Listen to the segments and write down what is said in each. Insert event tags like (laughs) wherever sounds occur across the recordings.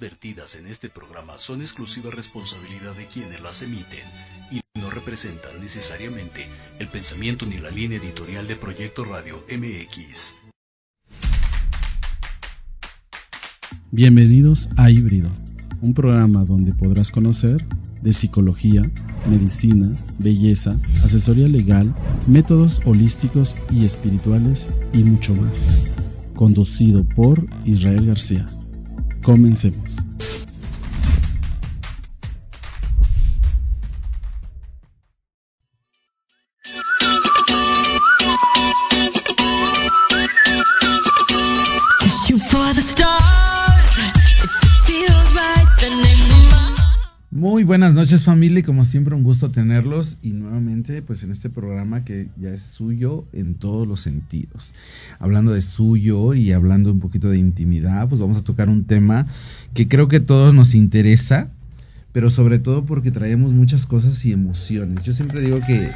vertidas en este programa son exclusiva responsabilidad de quienes las emiten y no representan necesariamente el pensamiento ni la línea editorial de Proyecto Radio MX. Bienvenidos a Híbrido, un programa donde podrás conocer de psicología, medicina, belleza, asesoría legal, métodos holísticos y espirituales y mucho más. Conducido por Israel García. Comencemos. Buenas noches familia y como siempre un gusto tenerlos y nuevamente pues en este programa que ya es suyo en todos los sentidos. Hablando de suyo y hablando un poquito de intimidad pues vamos a tocar un tema que creo que a todos nos interesa pero sobre todo porque traemos muchas cosas y emociones. Yo siempre digo que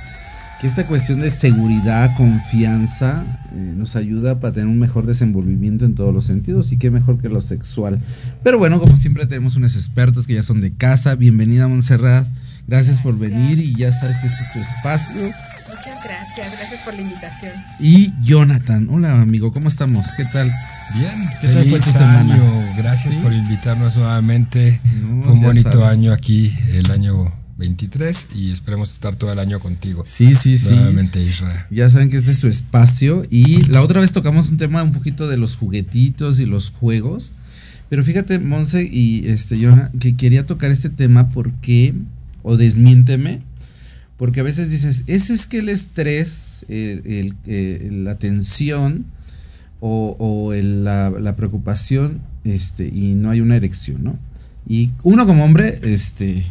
que esta cuestión de seguridad, confianza, eh, nos ayuda para tener un mejor desenvolvimiento en todos los sentidos y qué mejor que lo sexual. Pero bueno, como siempre tenemos unos expertos que ya son de casa. Bienvenida Montserrat, gracias, por venir y ya sabes que este es tu espacio. Muchas gracias, gracias por la invitación. Y Jonathan, hola amigo, ¿cómo estamos? ¿Qué tal? Bien, ¿qué tal fue tu semana? Gracias por invitarnos nuevamente. fue un bonito año aquí, el año 23 y esperemos estar todo el año contigo. Sí, sí, sí. Nuevamente, Israel. Ya saben que este es su espacio y la otra vez tocamos un tema un poquito de los juguetitos y los juegos. Pero fíjate, Monse y este Jonah, que quería tocar este tema porque, o desmiénteme, porque a veces dices, ese es que el estrés, el, la tensión o, la, la, preocupación, este, y no hay una erección, ¿no? Y uno como hombre, este,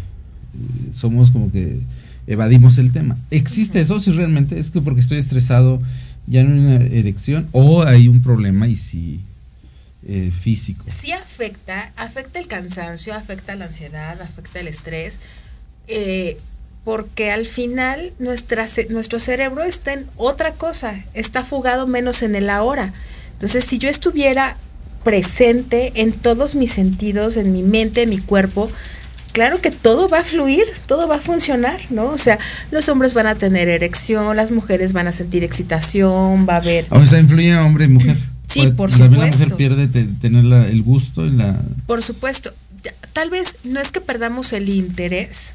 somos como que evadimos el tema. ¿Existe eso si realmente es que porque estoy estresado ya en una erección o hay un problema y si eh, físico? Sí afecta, afecta el cansancio, afecta la ansiedad, afecta el estrés, eh, porque al final nuestra, nuestro cerebro está en otra cosa, está fugado menos en el ahora. Entonces, si yo estuviera presente en todos mis sentidos, en mi mente, en mi cuerpo, claro que todo va a fluir, todo va a funcionar, ¿no? O sea, los hombres van a tener erección, las mujeres van a sentir excitación, va a haber... O sea, influye hombre y mujer. Sí, por supuesto. También la mujer pierde tener el gusto y la... Por supuesto. Tal vez no es que perdamos el interés,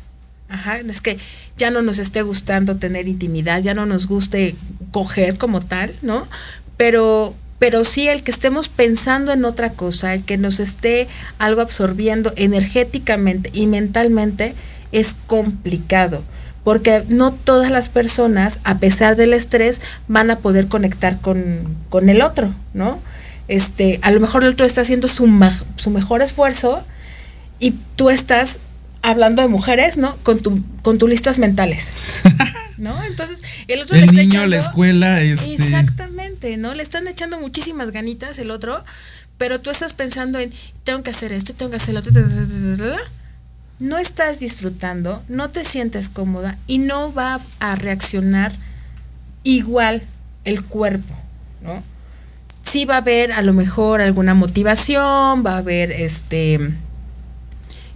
Ajá, es que ya no nos esté gustando tener intimidad, ya no nos guste coger como tal, ¿no? Pero pero sí el que estemos pensando en otra cosa, el que nos esté algo absorbiendo energéticamente y mentalmente es complicado, porque no todas las personas, a pesar del estrés, van a poder conectar con, con el otro, ¿no? Este, a lo mejor el otro está haciendo su, su mejor esfuerzo y tú estás hablando de mujeres, ¿no? Con tu, con tus listas mentales. (laughs) ¿No? Entonces, el otro el niño, la escuela, este. Exactamente, ¿no? Le están echando muchísimas ganitas el otro, pero tú estás pensando en tengo que hacer esto, tengo que hacer lo otro, no estás disfrutando, no te sientes cómoda y no va a reaccionar igual el cuerpo, ¿no? Sí va a haber a lo mejor alguna motivación, va a haber este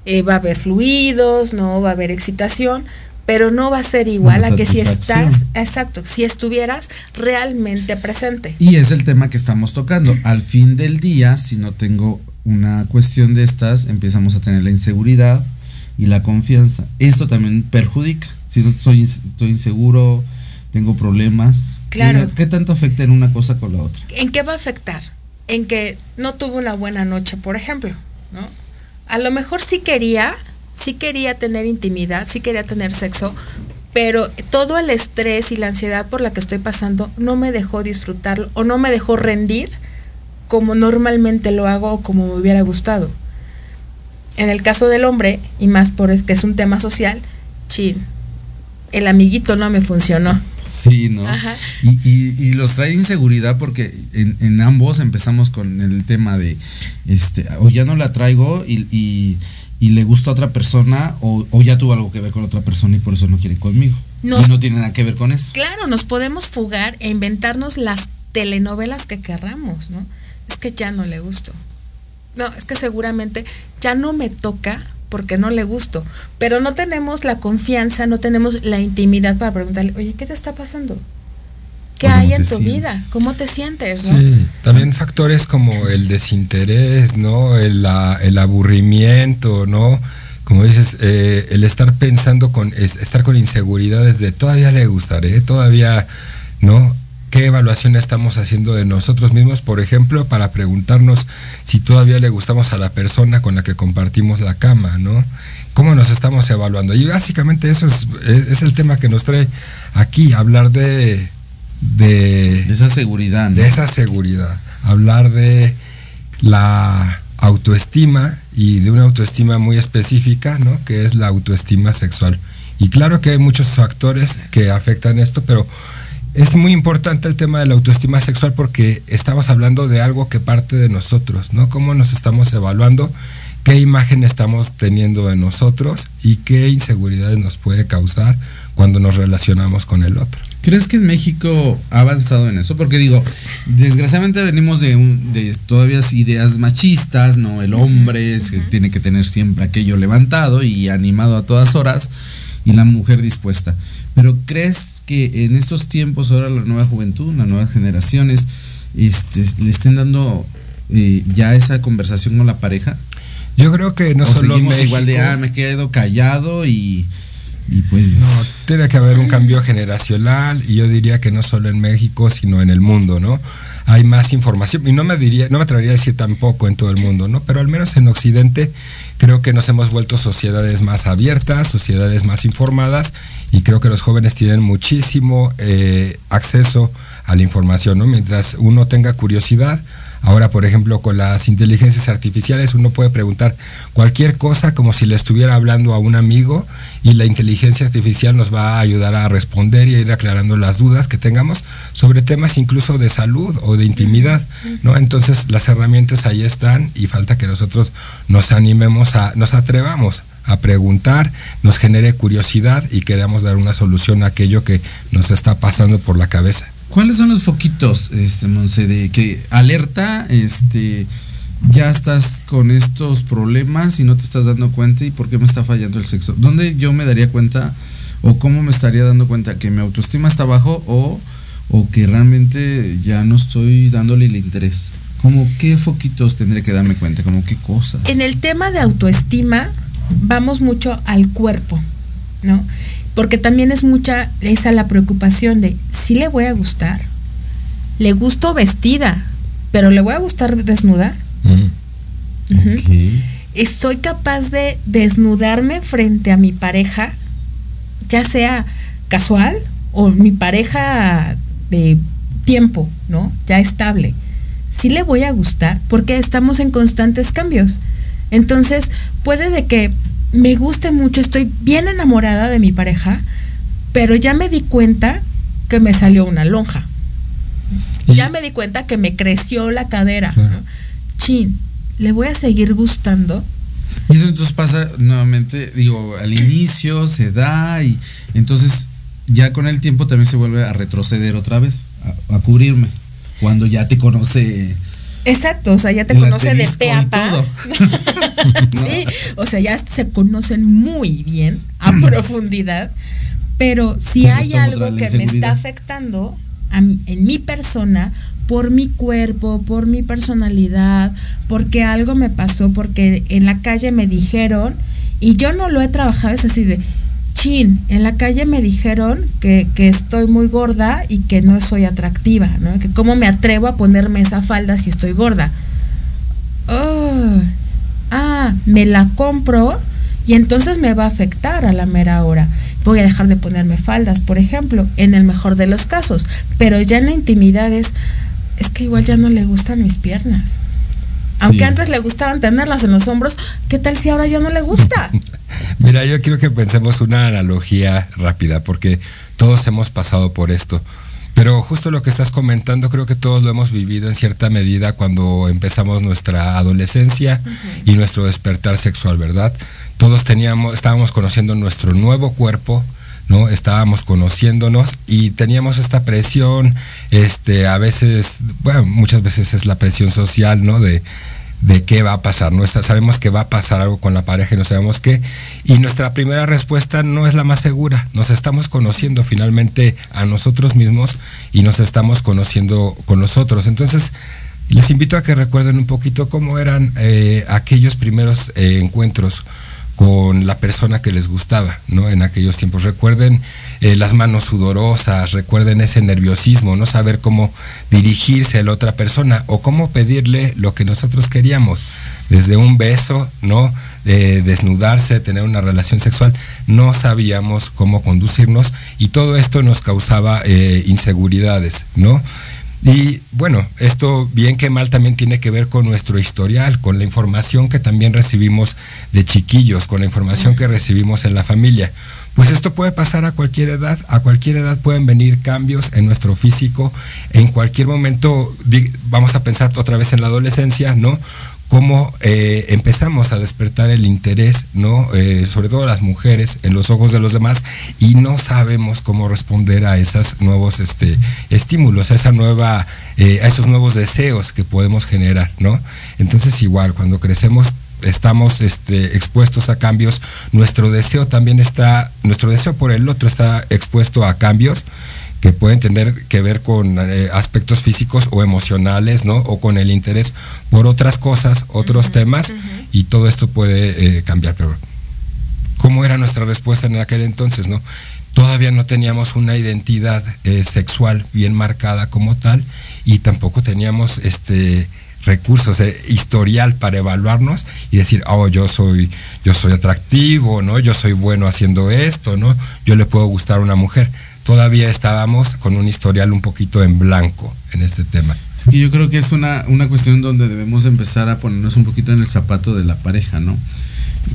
eh, va a haber fluidos, no va a haber excitación, pero no va a ser igual a que si estás, exacto, si estuvieras realmente presente. Y es el tema que estamos tocando. Al fin del día, si no tengo una cuestión de estas, empezamos a tener la inseguridad y la confianza. Esto también perjudica. Si no soy, estoy inseguro, tengo problemas. Claro. ¿Qué tanto afecta en una cosa con la otra? ¿En qué va a afectar? En que no tuve una buena noche, por ejemplo, ¿no? a lo mejor sí quería, sí quería tener intimidad, sí quería tener sexo, pero todo el estrés y la ansiedad por la que estoy pasando no me dejó disfrutarlo o no me dejó rendir como normalmente lo hago o como me hubiera gustado. En el caso del hombre, y más por es que es un tema social, chin, el amiguito no me funcionó. Sí, ¿no? Y, los trae inseguridad porque en, ambos empezamos con el tema de, este, o ya no la traigo y, le gusta a otra persona, o, ya tuvo algo que ver con otra persona y por eso no quiere conmigo. y no tiene nada que ver con eso. Claro, nos podemos fugar e inventarnos las telenovelas que querramos, ¿no? Es que ya no le gustó. no, es que seguramente ya no me toca porque no le gusto, pero no tenemos la confianza, no tenemos la intimidad para preguntarle, oye, ¿qué te está pasando? ¿Qué hay en tu vida? ¿Cómo te sientes? Sí, también factores como el desinterés, ¿no? El, el aburrimiento, ¿no? Como dices, eh, el estar pensando con, estar con inseguridades de todavía le gustaré, todavía, ¿no? ¿Qué evaluación estamos haciendo de nosotros mismos, por ejemplo, para preguntarnos si todavía le gustamos a la persona con la que compartimos la cama, ¿no? ¿Cómo nos estamos evaluando? Y básicamente eso es, es el tema que nos trae aquí, hablar de de, esa seguridad. De esa seguridad. Hablar de la autoestima y de una autoestima muy específica, ¿no? Que es la autoestima sexual. Y claro que hay muchos factores que afectan esto, pero es muy importante el tema de la autoestima sexual porque estamos hablando de algo que parte de nosotros, ¿no? Cómo nos estamos evaluando, qué imagen estamos teniendo de nosotros y qué inseguridades nos puede causar cuando nos relacionamos con el otro. ¿Crees que en México ha avanzado en eso? Porque digo, desgraciadamente venimos de, de todavía ideas machistas, ¿no? El hombre tiene que tener siempre aquello levantado y animado a todas horas y la mujer dispuesta. Pero ¿crees que en estos tiempos ahora la nueva juventud, las nuevas generaciones, este, le estén dando eh, ya esa conversación con la pareja? Yo creo que no solo México, igual de, ah, me quedo callado y pues no, tiene que haber un cambio generacional y yo diría que no solo en México, sino en el mundo, ¿no? Hay más información y no me diría, no me atrevería a decir tampoco en todo el mundo, ¿no? Pero al menos en Occidente creo que nos hemos vuelto sociedades más abiertas, sociedades más informadas y creo que los jóvenes tienen muchísimo eh, acceso a la información, ¿no? Mientras uno tenga curiosidad, Ahora, por ejemplo, con las inteligencias artificiales uno puede preguntar cualquier cosa como si le estuviera hablando a un amigo y la inteligencia artificial nos va a ayudar a responder y a ir aclarando las dudas que tengamos sobre temas incluso de salud o de intimidad, ¿no? Entonces, las herramientas ahí están y falta que nosotros nos animemos a nos atrevamos a preguntar, nos genere curiosidad y queramos dar una solución a aquello que nos está pasando por la cabeza. ¿Cuáles son los foquitos, este, Monse, de que alerta, este, ya estás con estos problemas y no te estás dando cuenta y por qué me está fallando el sexo? ¿Dónde yo me daría cuenta o cómo me estaría dando cuenta que mi autoestima está bajo o, o que realmente ya no estoy dándole el interés? ¿Cómo qué foquitos tendré que darme cuenta? ¿Cómo qué cosas? En el tema de autoestima vamos mucho al cuerpo, ¿no? Porque también es mucha esa la preocupación de si le voy a gustar, le gusto vestida, pero le voy a gustar desnuda. Estoy capaz de desnudarme frente a mi pareja, ya sea casual o mi pareja de tiempo, ¿no? Ya estable. Si le voy a gustar porque estamos en constantes cambios. Entonces, puede de que me guste mucho, estoy bien enamorada de mi pareja, pero ya me di cuenta que me salió una lonja. Ya me di cuenta que me creció la cadera. Chin, ¿le voy a seguir gustando? Y eso entonces pasa nuevamente, digo, al inicio se da y entonces ya con el tiempo también se vuelve a retroceder otra vez, a cubrirme, cuando ya te conoce Exacto, o sea, ya te conoce de pe a pa. (laughs) (laughs) sí, o sea, ya se conocen muy bien, a profundidad, pero si hay algo que me está afectando en mi persona, por mi cuerpo, por mi personalidad, porque algo me pasó, porque en la calle me dijeron, y yo no lo he trabajado, es así de, chin, en la calle me dijeron que, estoy muy gorda y que no soy atractiva, ¿no? Que cómo me atrevo a ponerme esa falda si estoy gorda. Oh, ah, me la compro y entonces me va a afectar a la mera hora. Voy a dejar de ponerme faldas, por ejemplo, en el mejor de los casos, pero ya en la intimidad es, es que igual ya no le gustan mis piernas. Aunque antes le gustaban tenerlas en los hombros, ¿qué tal si ahora ya no le gusta? (laughs) Mira, yo quiero que pensemos una analogía rápida, porque todos hemos pasado por esto. Pero justo lo que estás comentando, creo que todos lo hemos vivido en cierta medida cuando empezamos nuestra adolescencia y nuestro despertar sexual, ¿verdad? Todos teníamos, estábamos conociendo nuestro nuevo cuerpo, ¿no? Estábamos conociéndonos y teníamos esta presión, este, a veces, bueno, muchas veces es la presión social, ¿no? De de qué va a pasar. sabemos que va a pasar algo con la pareja y no sabemos qué. Y nuestra primera respuesta no es la más segura. Nos estamos conociendo finalmente a nosotros mismos y nos estamos conociendo con nosotros. Entonces, les invito a que recuerden un poquito cómo eran eh, aquellos primeros eh, encuentros con la persona que les gustaba, ¿no? En aquellos tiempos. Recuerden eh, las manos sudorosas, recuerden ese nerviosismo, no saber cómo dirigirse a la otra persona o cómo pedirle lo que nosotros queríamos. Desde un beso, ¿no? desnudarse, tener una relación sexual, no sabíamos cómo conducirnos y todo esto nos causaba eh, inseguridades, ¿no? Y bueno, esto bien que mal también tiene que ver con nuestro historial, con la información que también recibimos de chiquillos, con la información que recibimos en la familia. Pues esto puede pasar a cualquier edad, a cualquier edad pueden venir cambios en nuestro físico, en cualquier momento, vamos a pensar otra vez en la adolescencia, ¿no? Cómo eh, empezamos a despertar el interés, ¿no? Eh, sobre todo las mujeres, en los ojos de los demás, y no sabemos cómo responder a esos nuevos este, estímulos, a esa nueva, eh, a esos nuevos deseos que podemos generar, ¿no? Entonces, igual, cuando crecemos estamos este, expuestos a cambios, nuestro deseo también está, nuestro deseo por el otro está expuesto a cambios que pueden tener que ver con eh, aspectos físicos o emocionales, ¿no? O con el interés por otras cosas, otros temas, y todo esto puede eh, cambiar. Pero, ¿cómo era nuestra respuesta en aquel entonces, no? Todavía no teníamos una identidad eh, sexual bien marcada como tal, y tampoco teníamos este recursos, historial para evaluarnos y decir, oh, yo soy, yo soy atractivo, ¿no? Yo soy bueno haciendo esto, ¿no? Yo le puedo gustar a una mujer todavía estábamos con un historial un poquito en blanco en este tema. Es que yo creo que es una, una cuestión donde debemos empezar a ponernos un poquito en el zapato de la pareja, ¿no?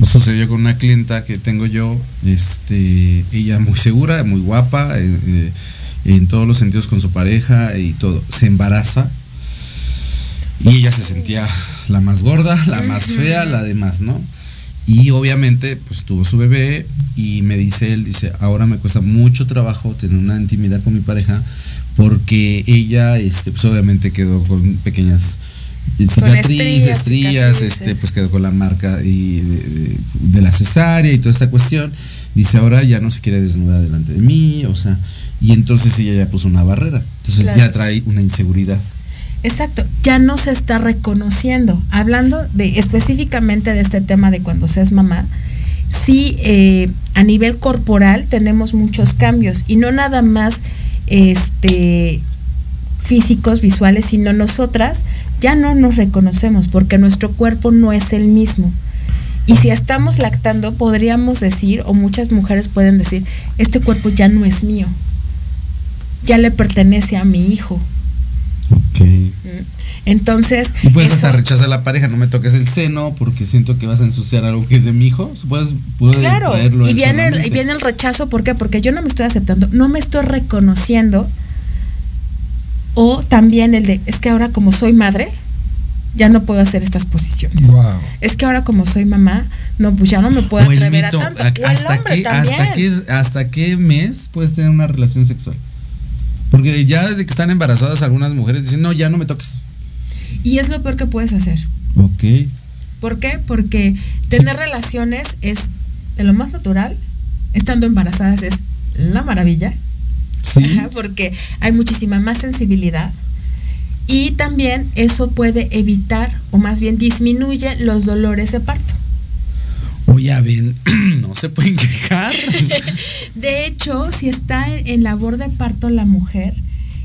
Sucedió con una clienta que tengo yo, este, ella muy segura, muy guapa, eh, eh, en todos los sentidos con su pareja y todo. Se embaraza y ella se sentía la más gorda, la más fea, la demás, ¿no? Y obviamente, pues tuvo su bebé y me dice él, dice, ahora me cuesta mucho trabajo tener una intimidad con mi pareja porque ella, este, pues obviamente quedó con pequeñas cicatrices, estrías, este, pues quedó con la marca y de, la cesárea y toda esta cuestión. Dice, ahora ya no se quiere desnudar delante de mí, o sea, y entonces ella ya puso una barrera. Entonces ya trae una inseguridad. Exacto, ya no se está reconociendo. Hablando de específicamente de este tema de cuando se es mamá, sí eh, a nivel corporal tenemos muchos cambios y no nada más este físicos, visuales, sino nosotras ya no nos reconocemos porque nuestro cuerpo no es el mismo. Y si estamos lactando, podríamos decir, o muchas mujeres pueden decir, este cuerpo ya no es mío, ya le pertenece a mi hijo entonces. Y puedes hasta rechazar a la pareja, no me toques el seno porque siento que vas a ensuciar algo que es de mi hijo. Puedes, claro, y viene, el, y viene el rechazo, ¿por qué? Porque yo no me estoy aceptando, no me estoy reconociendo. O también el de, es que ahora como soy madre, ya no puedo hacer estas posiciones. Es que ahora como soy mamá, no, pues ya no me puedo atrever a tanto. hasta, qué, hasta, qué, ¿Hasta qué mes puedes tener una relación sexual? Porque ya desde que están embarazadas algunas mujeres dicen, no, ya no me toques. Y es lo peor que puedes hacer. Ok. ¿Por qué? Porque tener relaciones es de lo más natural. Estando embarazadas es la maravilla. Sí. (laughs) porque hay muchísima más sensibilidad. Y también eso puede evitar, o más bien disminuye los dolores de parto. Oye, ven, (clears throat) no se pueden quejar. (laughs) de hecho, si está en labor de parto la mujer,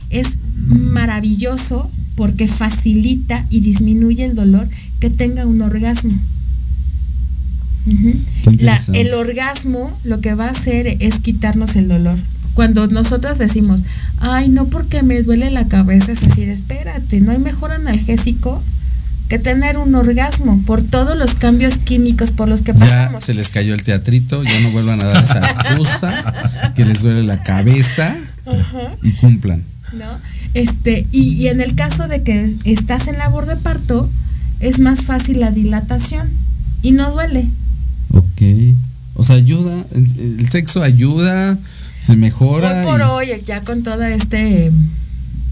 es maravilloso porque facilita y disminuye el dolor que tenga un orgasmo. el orgasmo lo que va a hacer es quitarnos el dolor. Cuando nosotras decimos, ay, no porque me duele la cabeza, es así espérate, no hay mejor analgésico que tener un orgasmo por todos los cambios químicos por los que pasamos. Ya se les cayó el teatrito, ya no vuelvan a dar esa (laughs) excusa, que les duele la cabeza y cumplan. ¿No? Este, y, en el caso de que estás en labor de parto, es más fácil la dilatación y no duele. Ok. O sea, ayuda, el, sexo ayuda, se mejora. Hoy por hoy, ya con todo este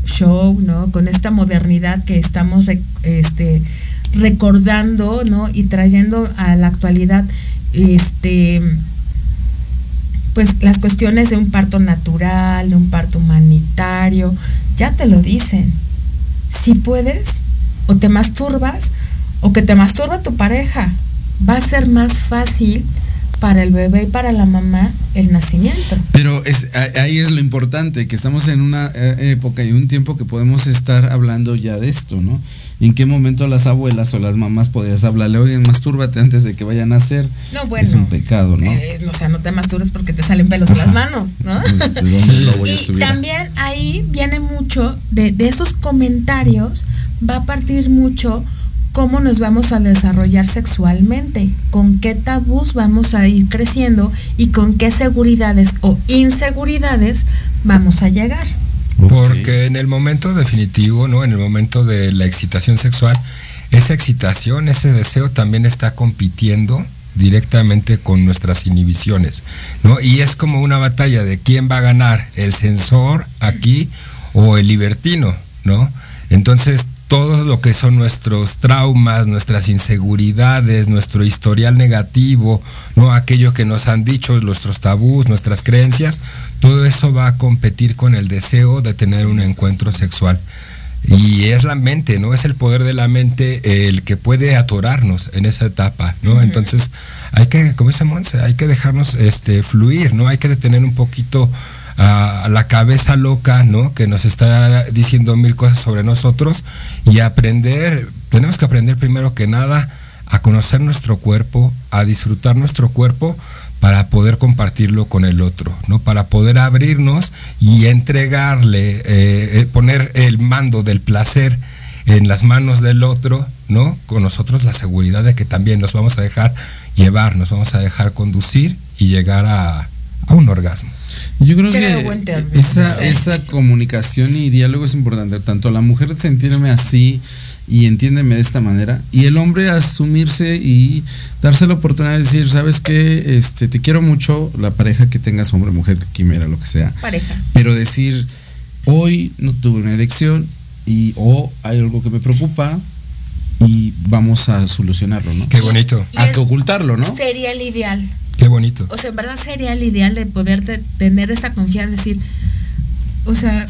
show, ¿no? Con esta modernidad que estamos este, recordando, ¿no? Y trayendo a la actualidad, este, pues las cuestiones de un parto natural, de un parto humanitario, ya te lo dicen. Si puedes, o te masturbas, o que te masturba tu pareja, va a ser más fácil para el bebé y para la mamá el nacimiento. Pero es, ahí es lo importante, que estamos en una eh, época y un tiempo que podemos estar hablando ya de esto, ¿no? ¿En qué momento las abuelas o las mamás podías hablarle, oye, mastúrbate antes de que vayan a nacer? No, bueno. Es un pecado, ¿no? Eh, o sea, no te masturbes porque te salen pelos en las manos, ¿no? (laughs) y también ahí viene mucho de, de esos comentarios, va a partir mucho cómo nos vamos a desarrollar sexualmente, con qué tabús vamos a ir creciendo y con qué seguridades o inseguridades vamos a llegar. Porque en el momento definitivo, ¿no? En el momento de la excitación sexual, esa excitación, ese deseo también está compitiendo directamente con nuestras inhibiciones, ¿no? Y es como una batalla de quién va a ganar, el sensor aquí o el libertino, ¿no? Entonces, todo lo que son nuestros traumas, nuestras inseguridades, nuestro historial negativo, no aquello que nos han dicho, nuestros tabús, nuestras creencias, todo eso va a competir con el deseo de tener un encuentro sexual. Y es la mente, ¿no? Es el poder de la mente el que puede atorarnos en esa etapa, ¿no? Entonces, hay que, como dice Monse, hay que dejarnos este, fluir, ¿no? Hay que detener un poquito a la cabeza loca, ¿no? Que nos está diciendo mil cosas sobre nosotros y aprender, tenemos que aprender primero que nada a conocer nuestro cuerpo, a disfrutar nuestro cuerpo para poder compartirlo con el otro, ¿no? Para poder abrirnos y entregarle, eh, eh, poner el mando del placer en las manos del otro, ¿no? Con nosotros la seguridad de que también nos vamos a dejar llevar, nos vamos a dejar conducir y llegar a un orgasmo. Yo creo que esa, esa comunicación y diálogo es importante, tanto la mujer sentirme así y entiéndeme de esta manera, y el hombre asumirse y darse la oportunidad de decir, sabes que este, te quiero mucho, la pareja que tengas, hombre, mujer, quimera, lo que sea. Pareja. Pero decir, hoy no tuve una elección y o hay algo que me preocupa, y vamos a solucionarlo, ¿no? Qué bonito. a que ocultarlo, ¿no? Sería el ideal. Qué bonito. O sea, en verdad sería el ideal de poder tener esa confianza, decir, o sea,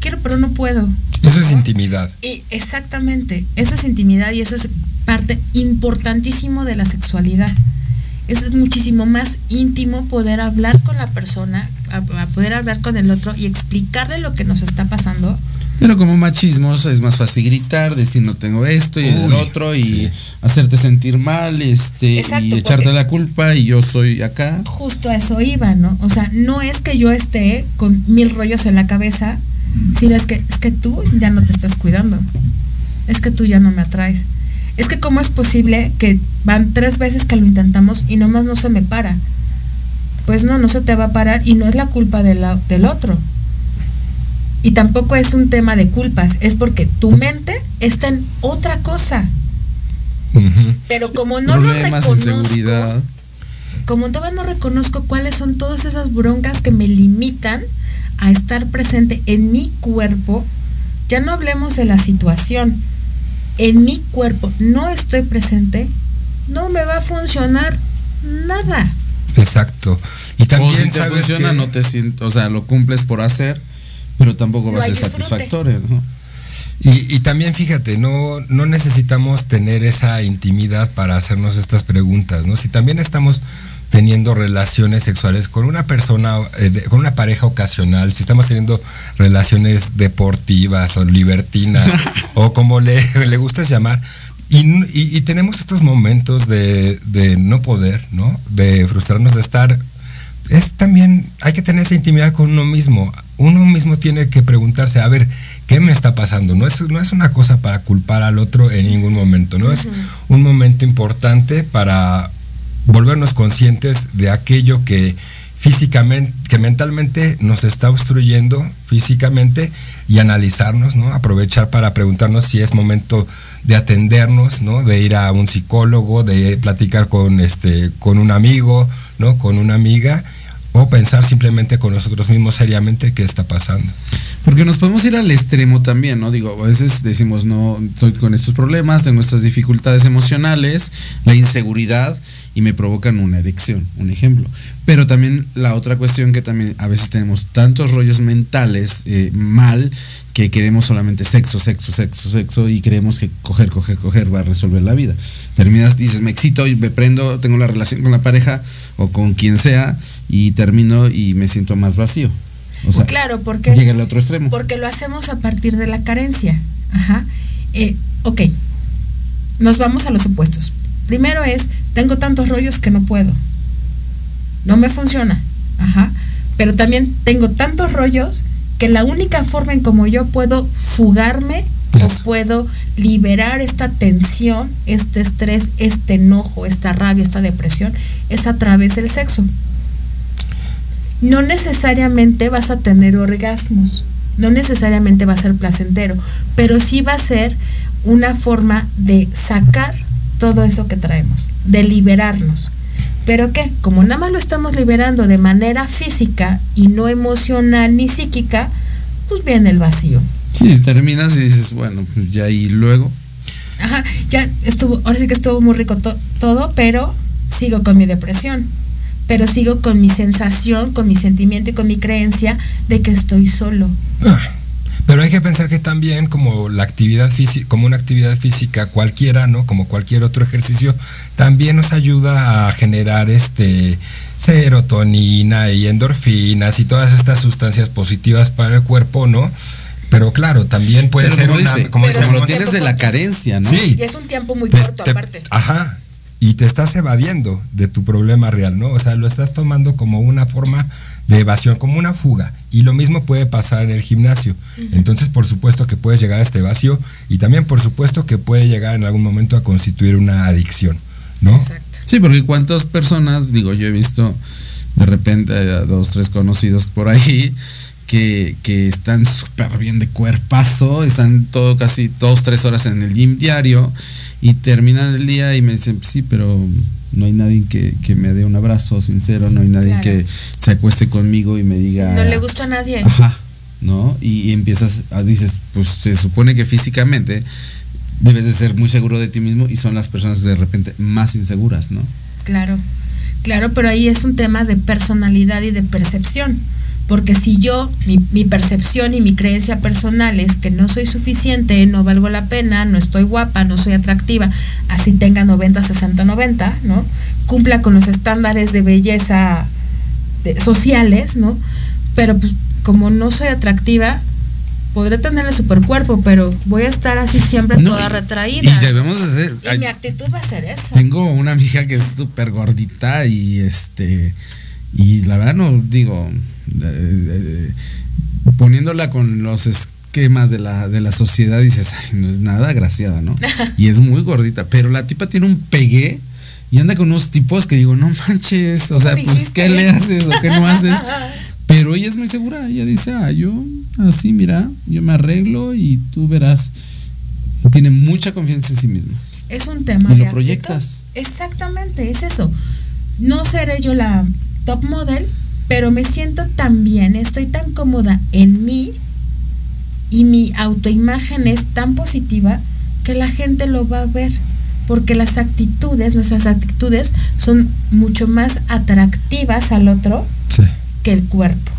quiero pero no puedo. Eso es intimidad. Y exactamente, eso es intimidad y eso es parte importantísimo de la sexualidad. Eso es muchísimo más íntimo poder hablar con la persona, a poder hablar con el otro y explicarle lo que nos está pasando pero como machismos es más fácil gritar, decir no tengo esto y el otro y hacerte sentir mal este y echarte la culpa y yo soy acá. Justo a eso iba, ¿no? O sea, no es que yo esté con mil rollos en la cabeza, sino es que es que tú ya no te estás cuidando. Es que tú ya no me atraes. Es que cómo es posible que van tres veces que lo intentamos y nomás no se me para. Pues no, no se te va a parar y no es la culpa de la, del otro y tampoco es un tema de culpas, es porque tu mente está en otra cosa. Pero como no lo reconozco, como todavía no reconozco cuáles son todas esas broncas que me limitan a estar presente en mi cuerpo, ya no hablemos de la situación, en mi cuerpo no estoy presente, no me va a funcionar nada. Exacto. Y también o te funciona, no te siento, o sea, lo cumples por hacer pero tampoco va a ser satisfactorio, ¿no? Y, también fíjate, no, no necesitamos tener esa intimidad para hacernos estas preguntas, ¿no? Si también estamos teniendo relaciones sexuales con una persona, eh, con una pareja ocasional, si estamos teniendo relaciones deportivas o libertinas, (laughs) o como le, le gusta llamar, y, tenemos estos momentos de, de no poder, ¿no? De frustrarnos, de estar es también, hay que tener esa intimidad con uno mismo. Uno mismo tiene que preguntarse, a ver, ¿qué me está pasando? No es, no es una cosa para culpar al otro en ningún momento, ¿no? Es un momento importante para volvernos conscientes de aquello que físicamente, que mentalmente nos está obstruyendo físicamente y analizarnos, ¿no? Aprovechar para preguntarnos si es momento de atendernos, ¿no? De ir a un psicólogo, de platicar con este, con un amigo, ¿no? Con una amiga o pensar simplemente con nosotros mismos seriamente qué está pasando. Porque nos podemos ir al extremo también, ¿no? Digo, a veces decimos, no, estoy con estos problemas, tengo estas dificultades emocionales, la inseguridad, y me provocan una erección, un ejemplo. Pero también la otra cuestión que también a veces tenemos tantos rollos mentales eh, mal que queremos solamente sexo, sexo, sexo, sexo y creemos que coger, coger, coger va a resolver la vida. Terminas, dices, me excito y me prendo, tengo la relación con la pareja o con quien sea y termino y me siento más vacío. O sea, claro, porque llega al otro extremo. Porque lo hacemos a partir de la carencia. Ajá. Eh, ok, nos vamos a los opuestos. Primero es, tengo tantos rollos que no puedo. No me funciona. Ajá. Pero también tengo tantos rollos que la única forma en como yo puedo fugarme o puedo liberar esta tensión, este estrés, este enojo, esta rabia, esta depresión, es a través del sexo. No necesariamente vas a tener orgasmos, no necesariamente va a ser placentero, pero sí va a ser una forma de sacar todo eso que traemos, de liberarnos. Pero qué, como nada más lo estamos liberando de manera física y no emocional ni psíquica, pues viene el vacío. Sí, terminas y dices, bueno, pues ya y luego. Ajá, ya estuvo, ahora sí que estuvo muy rico todo, pero sigo con mi depresión. Pero sigo con mi sensación, con mi sentimiento y con mi creencia de que estoy solo. Ah. Pero hay que pensar que también como la actividad física, como una actividad física cualquiera, ¿no? Como cualquier otro ejercicio, también nos ayuda a generar este serotonina y endorfinas y todas estas sustancias positivas para el cuerpo, ¿no? Pero claro, también puede ser una, como, lo tienes de la carencia, ¿no? Sí. Y es un tiempo muy corto aparte. Ajá y te estás evadiendo de tu problema real, ¿no? O sea, lo estás tomando como una forma de evasión, como una fuga. Y lo mismo puede pasar en el gimnasio. Entonces, por supuesto que puedes llegar a este vacío y también, por supuesto, que puede llegar en algún momento a constituir una adicción, ¿no? Exacto. Sí, porque cuántas personas, digo, yo he visto de repente a dos, tres conocidos por ahí que, que están súper bien de cuerpazo, están todo casi dos, tres horas en el gym diario y terminan el día y me dicen, sí, pero no hay nadie que, me dé un abrazo sincero, no hay nadie que se acueste conmigo y me diga... no le gusta a nadie. Ajá, ¿no? Y, empiezas, a, dices, pues se supone que físicamente debes de ser muy seguro de ti mismo y son las personas de repente más inseguras, ¿no? Claro, claro, pero ahí es un tema de personalidad y de percepción. Porque si yo, mi, percepción y mi creencia personal es que no soy suficiente, no valgo la pena, no estoy guapa, no soy atractiva, así tenga 90, 60, 90, ¿no? Cumpla con los estándares de belleza sociales, ¿no? Pero pues como no soy atractiva, podré tener el supercuerpo, pero voy a estar así siempre toda retraída. Y debemos hacer. Y mi actitud va a ser esa. Tengo una amiga que es súper gordita y este. Y la verdad no digo poniéndola con los esquemas de la, de la sociedad, dices, no es nada agraciada, ¿no? (laughs) Y es muy gordita, pero la tipa tiene un pegue y anda con unos tipos que digo, no manches, o sea, pues, ¿qué le haces o qué no haces? (laughs) Pero ella es muy segura, ella dice, ah, yo así, mira, yo me arreglo y tú verás. Tiene mucha confianza en sí misma. Es un tema. Y lo proyectas. Exactamente, es eso. No seré yo la top model, pero me siento tan bien, estoy tan cómoda en mí y mi autoimagen es tan positiva que la gente lo va a ver, porque las actitudes, nuestras actitudes son mucho más atractivas al otro que el cuerpo.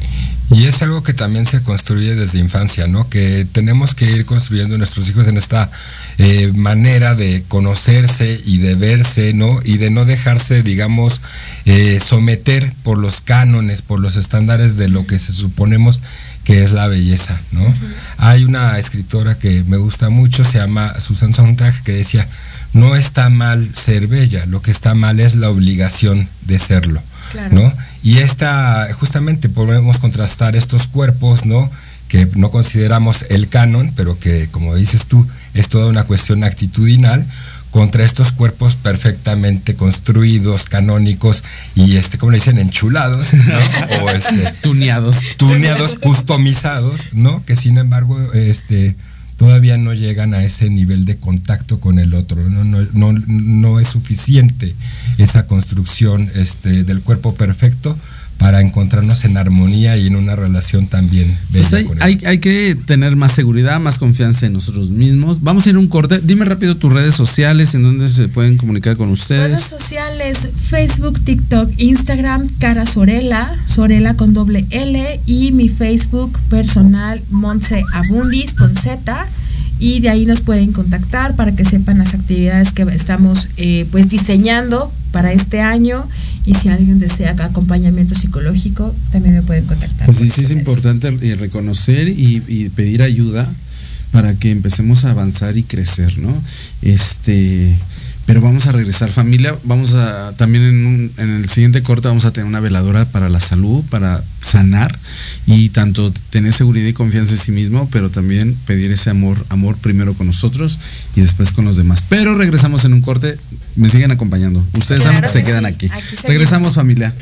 Y es algo que también se construye desde infancia, ¿no? Que tenemos que ir construyendo nuestros hijos en esta eh, manera de conocerse y de verse, ¿no? Y de no dejarse, digamos, eh, someter por los cánones, por los estándares de lo que se suponemos que es la belleza, ¿no? Hay una escritora que me gusta mucho, se llama Susan Sontag, que decía, no está mal ser bella, lo que está mal es la obligación de serlo. ¿no? Y esta, justamente podemos contrastar estos cuerpos, ¿no? Que no consideramos el canon, pero que, como dices tú, es toda una cuestión actitudinal, contra estos cuerpos perfectamente construidos, canónicos y este, como le dicen, enchulados, ¿no? (laughs) O este, tuneados. Tuneados, customizados, ¿no? Que sin embargo, este, todavía no llegan a ese nivel de contacto con el otro. No, no, no, no es suficiente esa construcción este, del cuerpo perfecto para encontrarnos en armonía y en una relación también pues hay, hay, que tener más seguridad, más confianza en nosotros mismos. Vamos a ir un corte. Dime rápido tus redes sociales, en donde se pueden comunicar con ustedes. Redes sociales, Facebook, TikTok, Instagram, Cara Sorela, Sorela con doble L y mi Facebook personal, Montse Abundis con Z y de ahí nos pueden contactar para que sepan las actividades que estamos eh, pues diseñando para este año y si alguien desea acompañamiento psicológico también me pueden contactar. Pues sí, sí es importante eh, reconocer y, y, pedir ayuda para que empecemos a avanzar y crecer, ¿no? Este pero vamos a regresar familia, vamos a también en, en, el siguiente corte vamos a tener una veladora para la salud, para sanar y tanto tener seguridad y confianza en sí mismo, pero también pedir ese amor, amor primero con nosotros y después con los demás. Pero regresamos en un corte, me siguen acompañando. Ustedes saben que se quedan aquí. regresamos familia.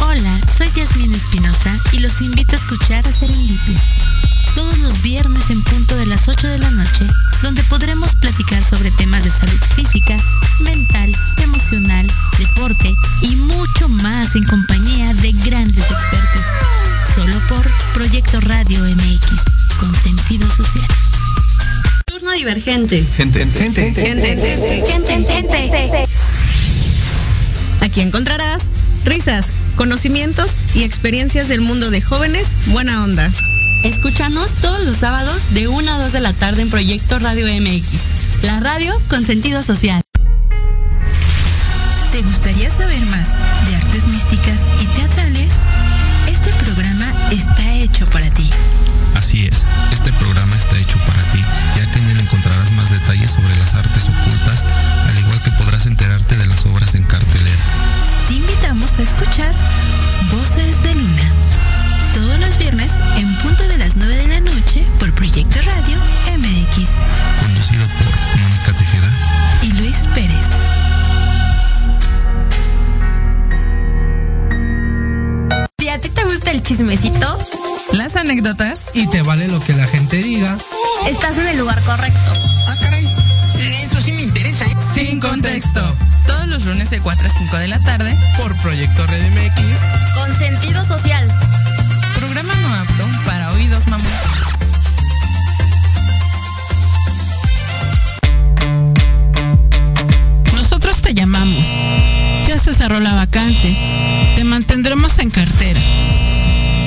Hola, soy Yasmin Espinosa y los invito a escuchar a Serendipia todos los viernes en punto de las 8 de la noche, donde podremos platicar sobre temas de salud física, mental, emocional, deporte y mucho más en compañía de grandes expertos. Solo por Proyecto Radio MX, con sentido social. Turno divergente. Gente, gente, gente, gente, gente, Aquí encontrarás risas, conocimientos y experiencias del mundo de jóvenes buena onda. Escúchanos todos los sábados de 1 a 2 de la tarde en Proyecto Radio MX, la radio con sentido social. Vale lo que la gente diga, estás en el lugar correcto. Ah, caray, eso sí me interesa. ¿eh? Sin contexto. Todos los lunes de 4 a 5 de la tarde por Proyecto Radio MX. Con sentido social programa no apto para oídos mamón. Nosotros te llamamos. Ya se cerró la vacante. Te mantendremos en cartera.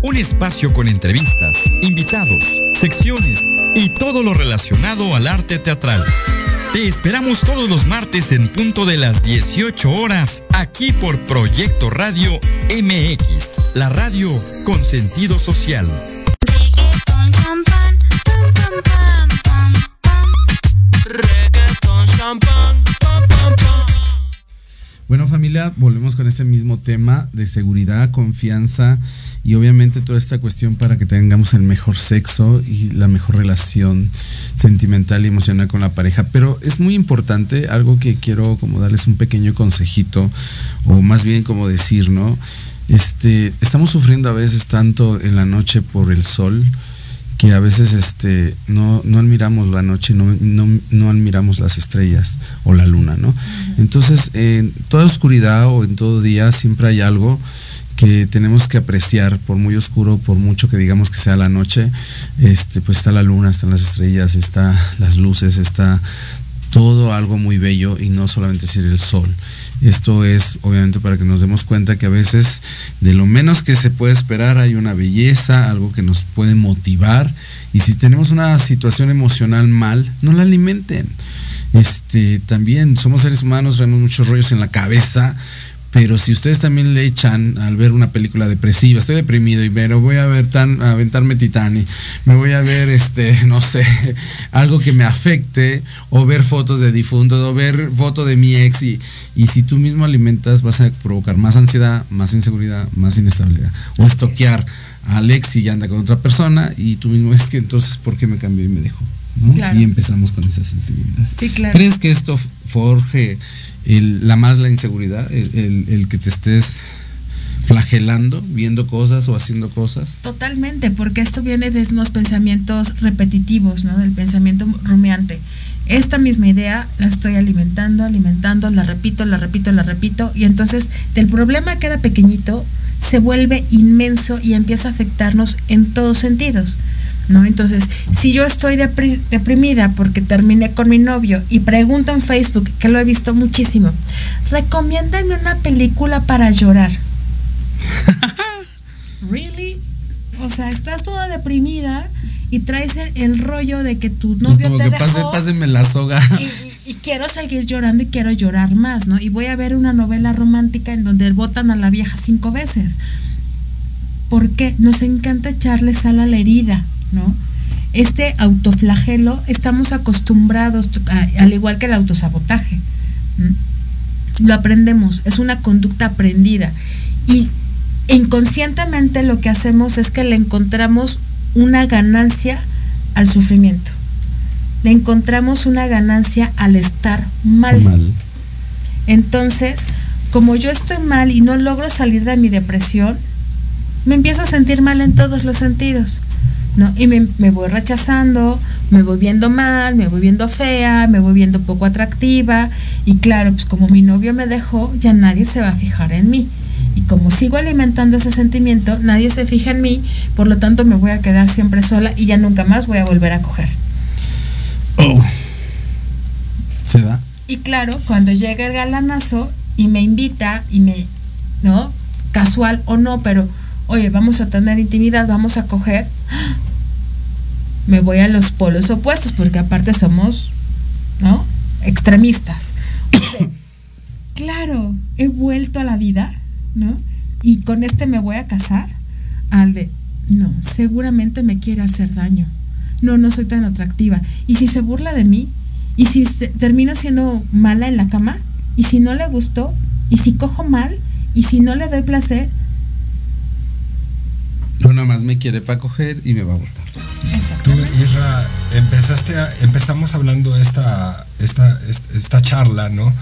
Un espacio con entrevistas, invitados, secciones y todo lo relacionado al arte teatral. Te esperamos todos los martes en punto de las 18 horas, aquí por Proyecto Radio MX, la radio con sentido social. Bueno familia, volvemos con este mismo tema de seguridad, confianza y obviamente toda esta cuestión para que tengamos el mejor sexo y la mejor relación sentimental y emocional con la pareja. Pero es muy importante, algo que quiero como darles un pequeño consejito o más bien como decir, ¿no? Este, estamos sufriendo a veces tanto en la noche por el sol, que a veces este, no, no admiramos la noche, no, no, no, admiramos las estrellas o la luna, ¿no? Entonces, en toda oscuridad o en todo día siempre hay algo que tenemos que apreciar, por muy oscuro, por mucho que digamos que sea la noche, este, pues está la luna, están las estrellas, está las luces, está todo algo muy bello y no solamente ser el sol. Esto es obviamente para que nos demos cuenta que a veces de lo menos que se puede esperar hay una belleza, algo que nos puede motivar y si tenemos una situación emocional mal, no la alimenten. Este, también somos seres humanos, traemos muchos rollos en la cabeza, Pero si ustedes también le echan al ver una película depresiva, estoy deprimido y pero voy a ver tan, a aventarme Titanic, me voy a ver este, (laughs) no sé, algo que me afecte, o ver fotos de difuntos, o ver fotos de mi ex, y, y si tú mismo alimentas, vas a provocar más ansiedad, más inseguridad, más inestabilidad. O estoquear a Alex y ya anda con otra persona, y tú mismo es que entonces, ¿por qué me cambió y me dejó? ¿No? Claro. Y empezamos con esa sensibilidad. Sí, claro. ¿Crees que esto forje el- la más la inseguridad, el, el- el que te estés flagelando, viendo cosas o haciendo cosas? Totalmente, porque esto viene de unos pensamientos repetitivos, ¿no? Del pensamiento rumiante. Esta misma idea la estoy alimentando, alimentando, la repito, la repito, la repito, y entonces del problema que era pequeñito se vuelve inmenso y empieza a afectarnos en todos sentidos. ¿No? Entonces, si yo estoy depri- deprimida porque terminé con mi novio y pregunto en Facebook, que lo he visto muchísimo, recomiéndame una película para llorar. (laughs) ¿Really? O sea, estás toda deprimida y traes el, el rollo de que tu Es novio como te que dejó pase, pásenme la soga. y quiero seguir llorando y quiero llorar más, ¿no? Y voy a ver una novela romántica en donde botan a la vieja cinco veces. ¿Por qué? Nos encanta echarle sal a la herida, ¿no? Este autoflagelo estamos acostumbrados, a- al igual que el autosabotaje. Lo aprendemos, es una conducta aprendida. Y inconscientemente lo que hacemos es que le encontramos una ganancia al sufrimiento. Le encontramos una ganancia al estar mal. Mal. Entonces, como yo estoy mal y no logro salir de mi depresión, me empiezo a sentir mal en todos los sentidos. ¿No? Y me, me voy rechazando, me voy viendo mal, me voy viendo fea, me voy viendo poco atractiva. Y claro, pues como mi novio me dejó, ya nadie se va a fijar en mí. Y como sigo alimentando ese sentimiento, nadie se fija en mí, por lo tanto me voy a quedar siempre sola y ya nunca más voy a volver a coger. Oh. ¿Se da? Y claro, cuando llega el galanazo y me invita y me, ¿no? Casual o no, pero, oye, vamos a tener intimidad, vamos a coger, me voy a los polos opuestos, porque aparte somos, ¿no? Extremistas. O sea, (coughs) claro, he vuelto a la vida, ¿no? Y con este me voy a casar, al de, no, seguramente me quiere hacer daño. No, no soy tan atractiva. Y si se burla de mí, y si se- termino siendo mala en la cama, y si no le gustó, y si cojo mal, y si no le doy placer, No, nada más me quiere para coger y me va a botar. Tú, Isra, empezaste a- empezamos hablando esta, esta, esta, esta charla, ¿no?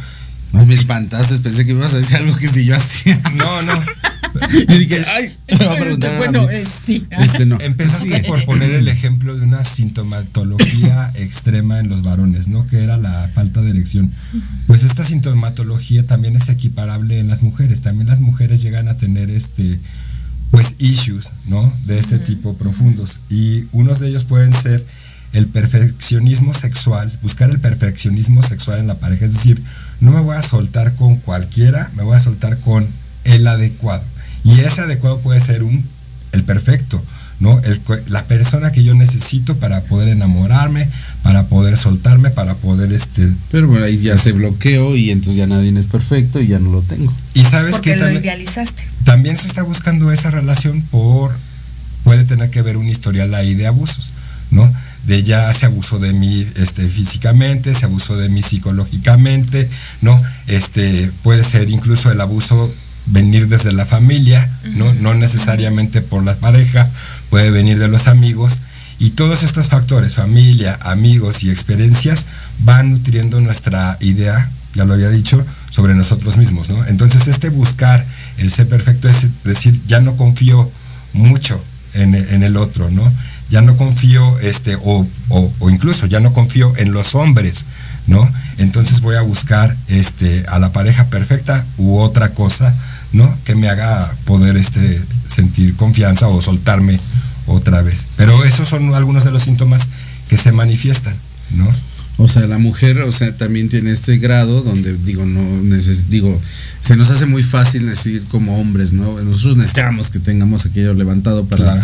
Ay, me espantaste, pensé que ibas a decir algo que si yo hacía. No, no. (laughs) y dije, ay, (laughs) me va a preguntar a bueno, mí. eh, sí. Este no. Empezaste por poner el ejemplo de una sintomatología (laughs) extrema en los varones, ¿no? Que era la falta de erección. Pues esta sintomatología también es equiparable en las mujeres. También las mujeres llegan a tener este pues issues, ¿no? De este tipo profundos. Y unos de ellos pueden ser el perfeccionismo sexual, buscar el perfeccionismo sexual en la pareja, es decir, no me voy a soltar con cualquiera, me voy a soltar con el adecuado. Y ese adecuado puede ser un el perfecto, ¿no? El, la persona que yo necesito para poder enamorarme, para poder soltarme, para poder este Pero bueno, ahí ya se bloqueó y entonces ya nadie es perfecto y ya no lo tengo. y sabes porque que lo también, idealizaste. también se está buscando esa relación por puede tener que ver un historial ahí de abusos, ¿no? De ya se abusó de mí este, físicamente, se abusó de mí psicológicamente, ¿no? Este, puede ser incluso el abuso venir desde la familia, ¿no? No necesariamente por la pareja, puede venir de los amigos. Y todos estos factores, familia, amigos y experiencias, van nutriendo nuestra idea, ya lo había dicho, sobre nosotros mismos, ¿no? Entonces este buscar el ser perfecto es decir, ya no confío mucho en, en el otro, ¿no? Ya no confío, este, o, o- o incluso ya no confío en los hombres, ¿no? Entonces voy a buscar este, a la pareja perfecta u otra cosa, ¿no? Que me haga poder este, sentir confianza o soltarme otra vez. Pero esos son algunos de los síntomas que se manifiestan, ¿no? O sea, la mujer, o sea, también tiene este grado donde digo, no neces digo, se nos hace muy fácil decir como hombres, ¿no? Nosotros necesitamos que tengamos aquello levantado para Claro.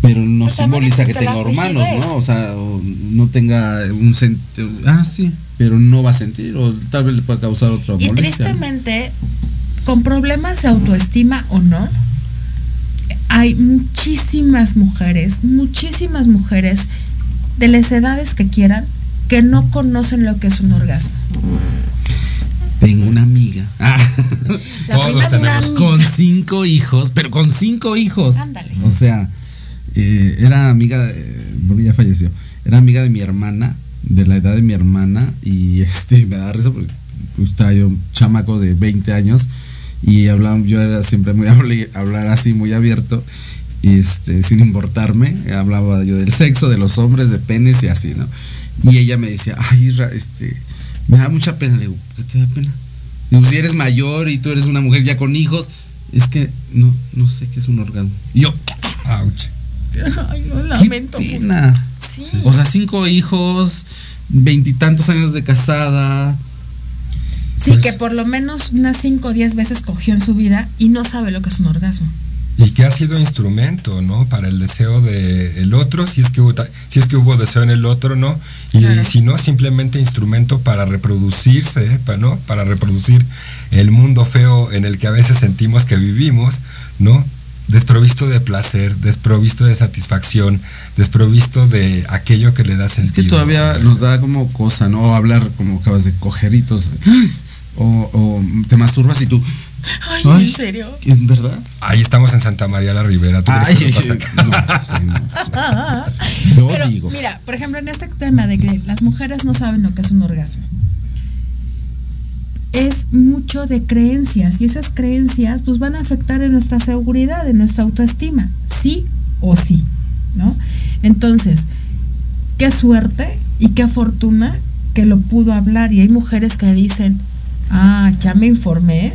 pero no Pues también simboliza que existe la tenga hermanos. ¿no? O sea, o no tenga un sentido. Ah, sí, pero no va a sentir, o tal vez le pueda causar otra Y molestia. ¿no? tristemente, con problemas de autoestima o no, hay muchísimas mujeres, muchísimas mujeres de las edades que quieran que no conocen lo que es un orgasmo. Tengo una amiga. (laughs) Ah, (laughs) una amiga. con cinco hijos, pero con cinco hijos. Ándale. O sea, eh, era amiga, de- porque ya falleció, era amiga de mi hermana, de la edad de mi hermana, y este me da risa porque estaba yo un chamaco de 20 años y hablaba, yo era siempre muy (laughs) hable- hablar así, muy abierto, y este, sin importarme, hablaba yo del sexo, de los hombres, de penes y así, ¿no? Y ella me decía, ay, este, me da mucha pena. Le digo, ¿qué te da pena? Digo, si eres mayor y tú eres una mujer ya con hijos, es que no, no sé qué es un orgasmo. Y yo, Ouch. Ay, no, qué lamento. pena. Sí. O sea, cinco hijos, veintitantos años de casada. Sí, Pues- que por lo menos unas 5 o 10 veces cogió en su vida y no sabe lo que es un orgasmo. Y que ha sido instrumento, ¿no? Para el deseo del el otro, si es, que hubo, si es que hubo deseo en el otro, ¿no? Y Claro. si no, simplemente instrumento para reproducirse, ¿no? Para reproducir el mundo feo en el que a veces sentimos que vivimos, ¿no? Desprovisto de placer, desprovisto de satisfacción, desprovisto de aquello que le da Es sentido. que todavía nos da como cosa, ¿no? Hablar como acabas de cojeritos. O, o te masturbas y tú. Ay, Ay. ¿en serio? ¿Es verdad? Ahí estamos en Santa María la Ribera. ¿Tú crees que Ay, eso pasa? (laughs) no, sí, no, sí. (laughs) Yo Pero digo. mira, por ejemplo, en este tema de que las mujeres no saben lo que es un orgasmo, es mucho de creencias y esas creencias pues van a afectar en nuestra seguridad, en nuestra autoestima, sí o sí, ¿no? Entonces, qué suerte y qué fortuna que lo pudo hablar y hay mujeres que dicen, ah, ya me informé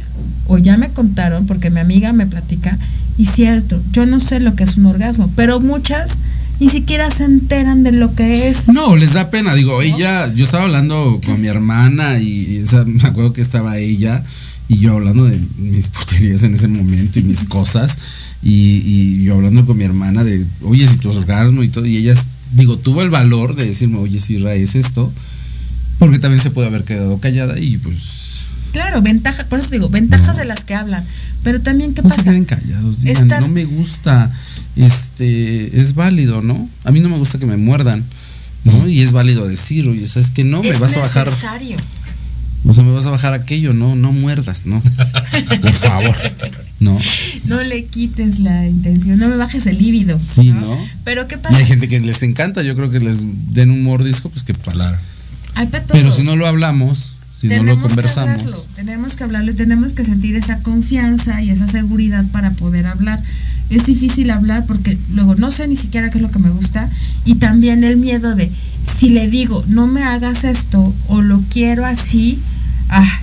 o ya me contaron porque mi amiga me platica y cierto, yo no sé lo que es un orgasmo, pero muchas ni siquiera se enteran de lo que es. No, les da pena. Digo, ella, yo estaba hablando con mi hermana y, y esa- (laughs) me acuerdo que estaba ella y yo hablando de mis puterías en ese momento y mis cosas y, y yo hablando con mi hermana de, oye, si tu orgasmo y todo, y ella, digo, tuvo el valor de decirme, oye, si es esto, porque también se puede haber quedado callada y pues Claro, ventaja, por eso digo, ventajas de las que hablan, pero también qué no se pasa? queden callados, digan, Estar- no me gusta, este, es válido, ¿no? A mí no me gusta que me muerdan, ¿no? Y es válido decir, oye, ¿sabes que No, me es vas a bajar, necesario. o sea, me vas a bajar aquello, no, no muerdas, no, (laughs) por favor, ¿no? No le quites la intención, no me bajes el líbido. Sí, ¿no? Pero qué Y pasa? hay gente que les encanta, yo creo que les den un mordisco, pues que para Pero todo. si no lo hablamos, si no lo tenemos que conversamos, hablarlo, tenemos que hablarlo y tenemos que sentir esa confianza y esa seguridad para poder hablar. Es difícil hablar porque luego no sé ni siquiera qué es lo que me gusta y también el miedo de si le digo no me hagas esto o lo quiero así, ah,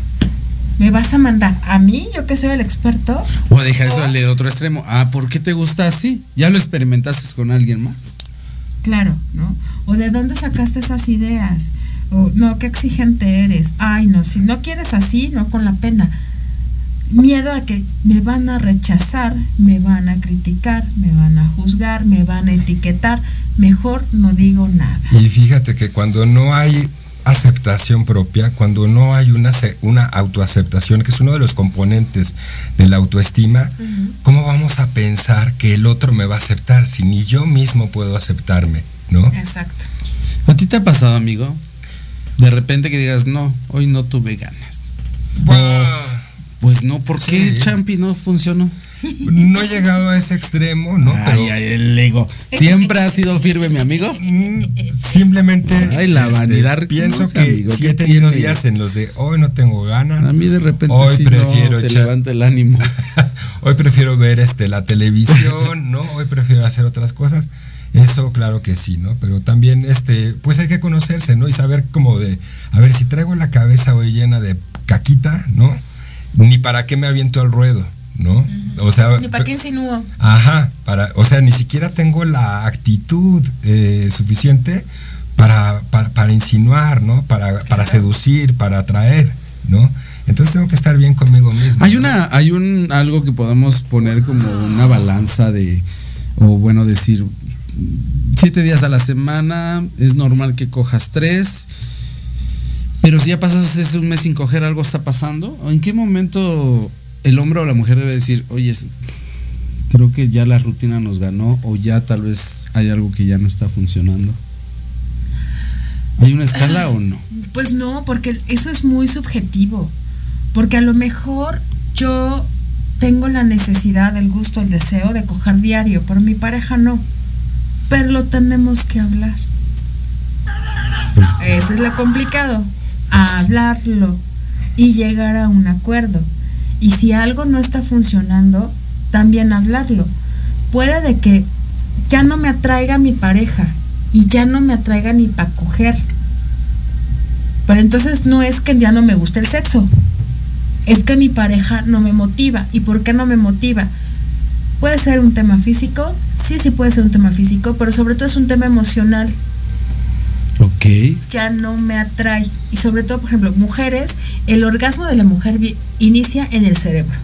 me vas a mandar a mí, yo que soy el experto. o deja eso al de otro extremo. Ah, ¿por qué te gusta así? ¿Ya lo experimentaste con alguien más? Claro, ¿no? O de dónde sacaste esas ideas. O no, qué exigente eres. Ay, no, si no quieres así, no con la pena. Miedo a que me van a rechazar, me van a criticar, me van a juzgar, me van a etiquetar. Mejor no digo nada. Y fíjate que cuando no hay aceptación propia, cuando no hay una, se- una autoaceptación, que es uno de los componentes de la autoestima, ¿cómo vamos a pensar que el otro me va a aceptar si ni yo mismo puedo aceptarme? ¿No? Exacto. ¿A ti te ha pasado, amigo? De repente que digas, no, hoy no tuve ganas. Pues no, ¿por qué Sí. Champi no funcionó? No he llegado a ese extremo, ¿no? Ay, Pero ay, el ego. ¿Siempre ha sido firme, mi amigo? mm, simplemente Ay, la este, vanidad, pienso no que amigo, ¿qué he tenido tiene? días en los de hoy no tengo ganas. A mí de repente Hoy prefiero no, se levanta el ánimo. (laughs) Hoy prefiero ver este la televisión, ¿no? Hoy prefiero hacer otras cosas. Eso claro que sí, ¿no? Pero también este pues hay que conocerse, ¿no? Y saber como de a ver si traigo la cabeza hoy llena de caquita, ¿no? Ni para qué me aviento al ruedo, ¿no? O sea, Ni para qué insinúo. Ajá, para, o sea, ni siquiera tengo la actitud eh, suficiente para, para, para insinuar, ¿no? Para, para seducir, para atraer, ¿no? Entonces tengo que estar bien conmigo mismo. Hay ¿no? una, hay un algo que podemos poner como una balanza de, o bueno, decir, siete días a la semana, es normal que cojas tres. Pero si ya pasas un mes sin coger, algo está pasando. ¿O ¿En qué momento el hombre o la mujer debe decir, oye, creo que ya la rutina nos ganó o ya tal vez hay algo que ya no está funcionando? ¿Hay una escala o no? Pues no, porque eso es muy subjetivo. Porque a lo mejor yo tengo la necesidad, el gusto, el deseo de coger diario, pero mi pareja no. Pero lo tenemos que hablar. Eso es lo complicado. Hablarlo y llegar a un acuerdo. Y si algo no está funcionando, también hablarlo. Puede de que ya no me atraiga mi pareja y ya no me atraiga ni para coger. Pero entonces no es que ya no me guste el sexo, es que mi pareja no me motiva. ¿Y por qué no me motiva? Puede ser un tema físico, sí, sí puede ser un tema físico, pero sobre todo es un tema emocional. Ok. Ya no me atrae. Y sobre todo, por ejemplo, mujeres, el orgasmo de la mujer inicia en el cerebro.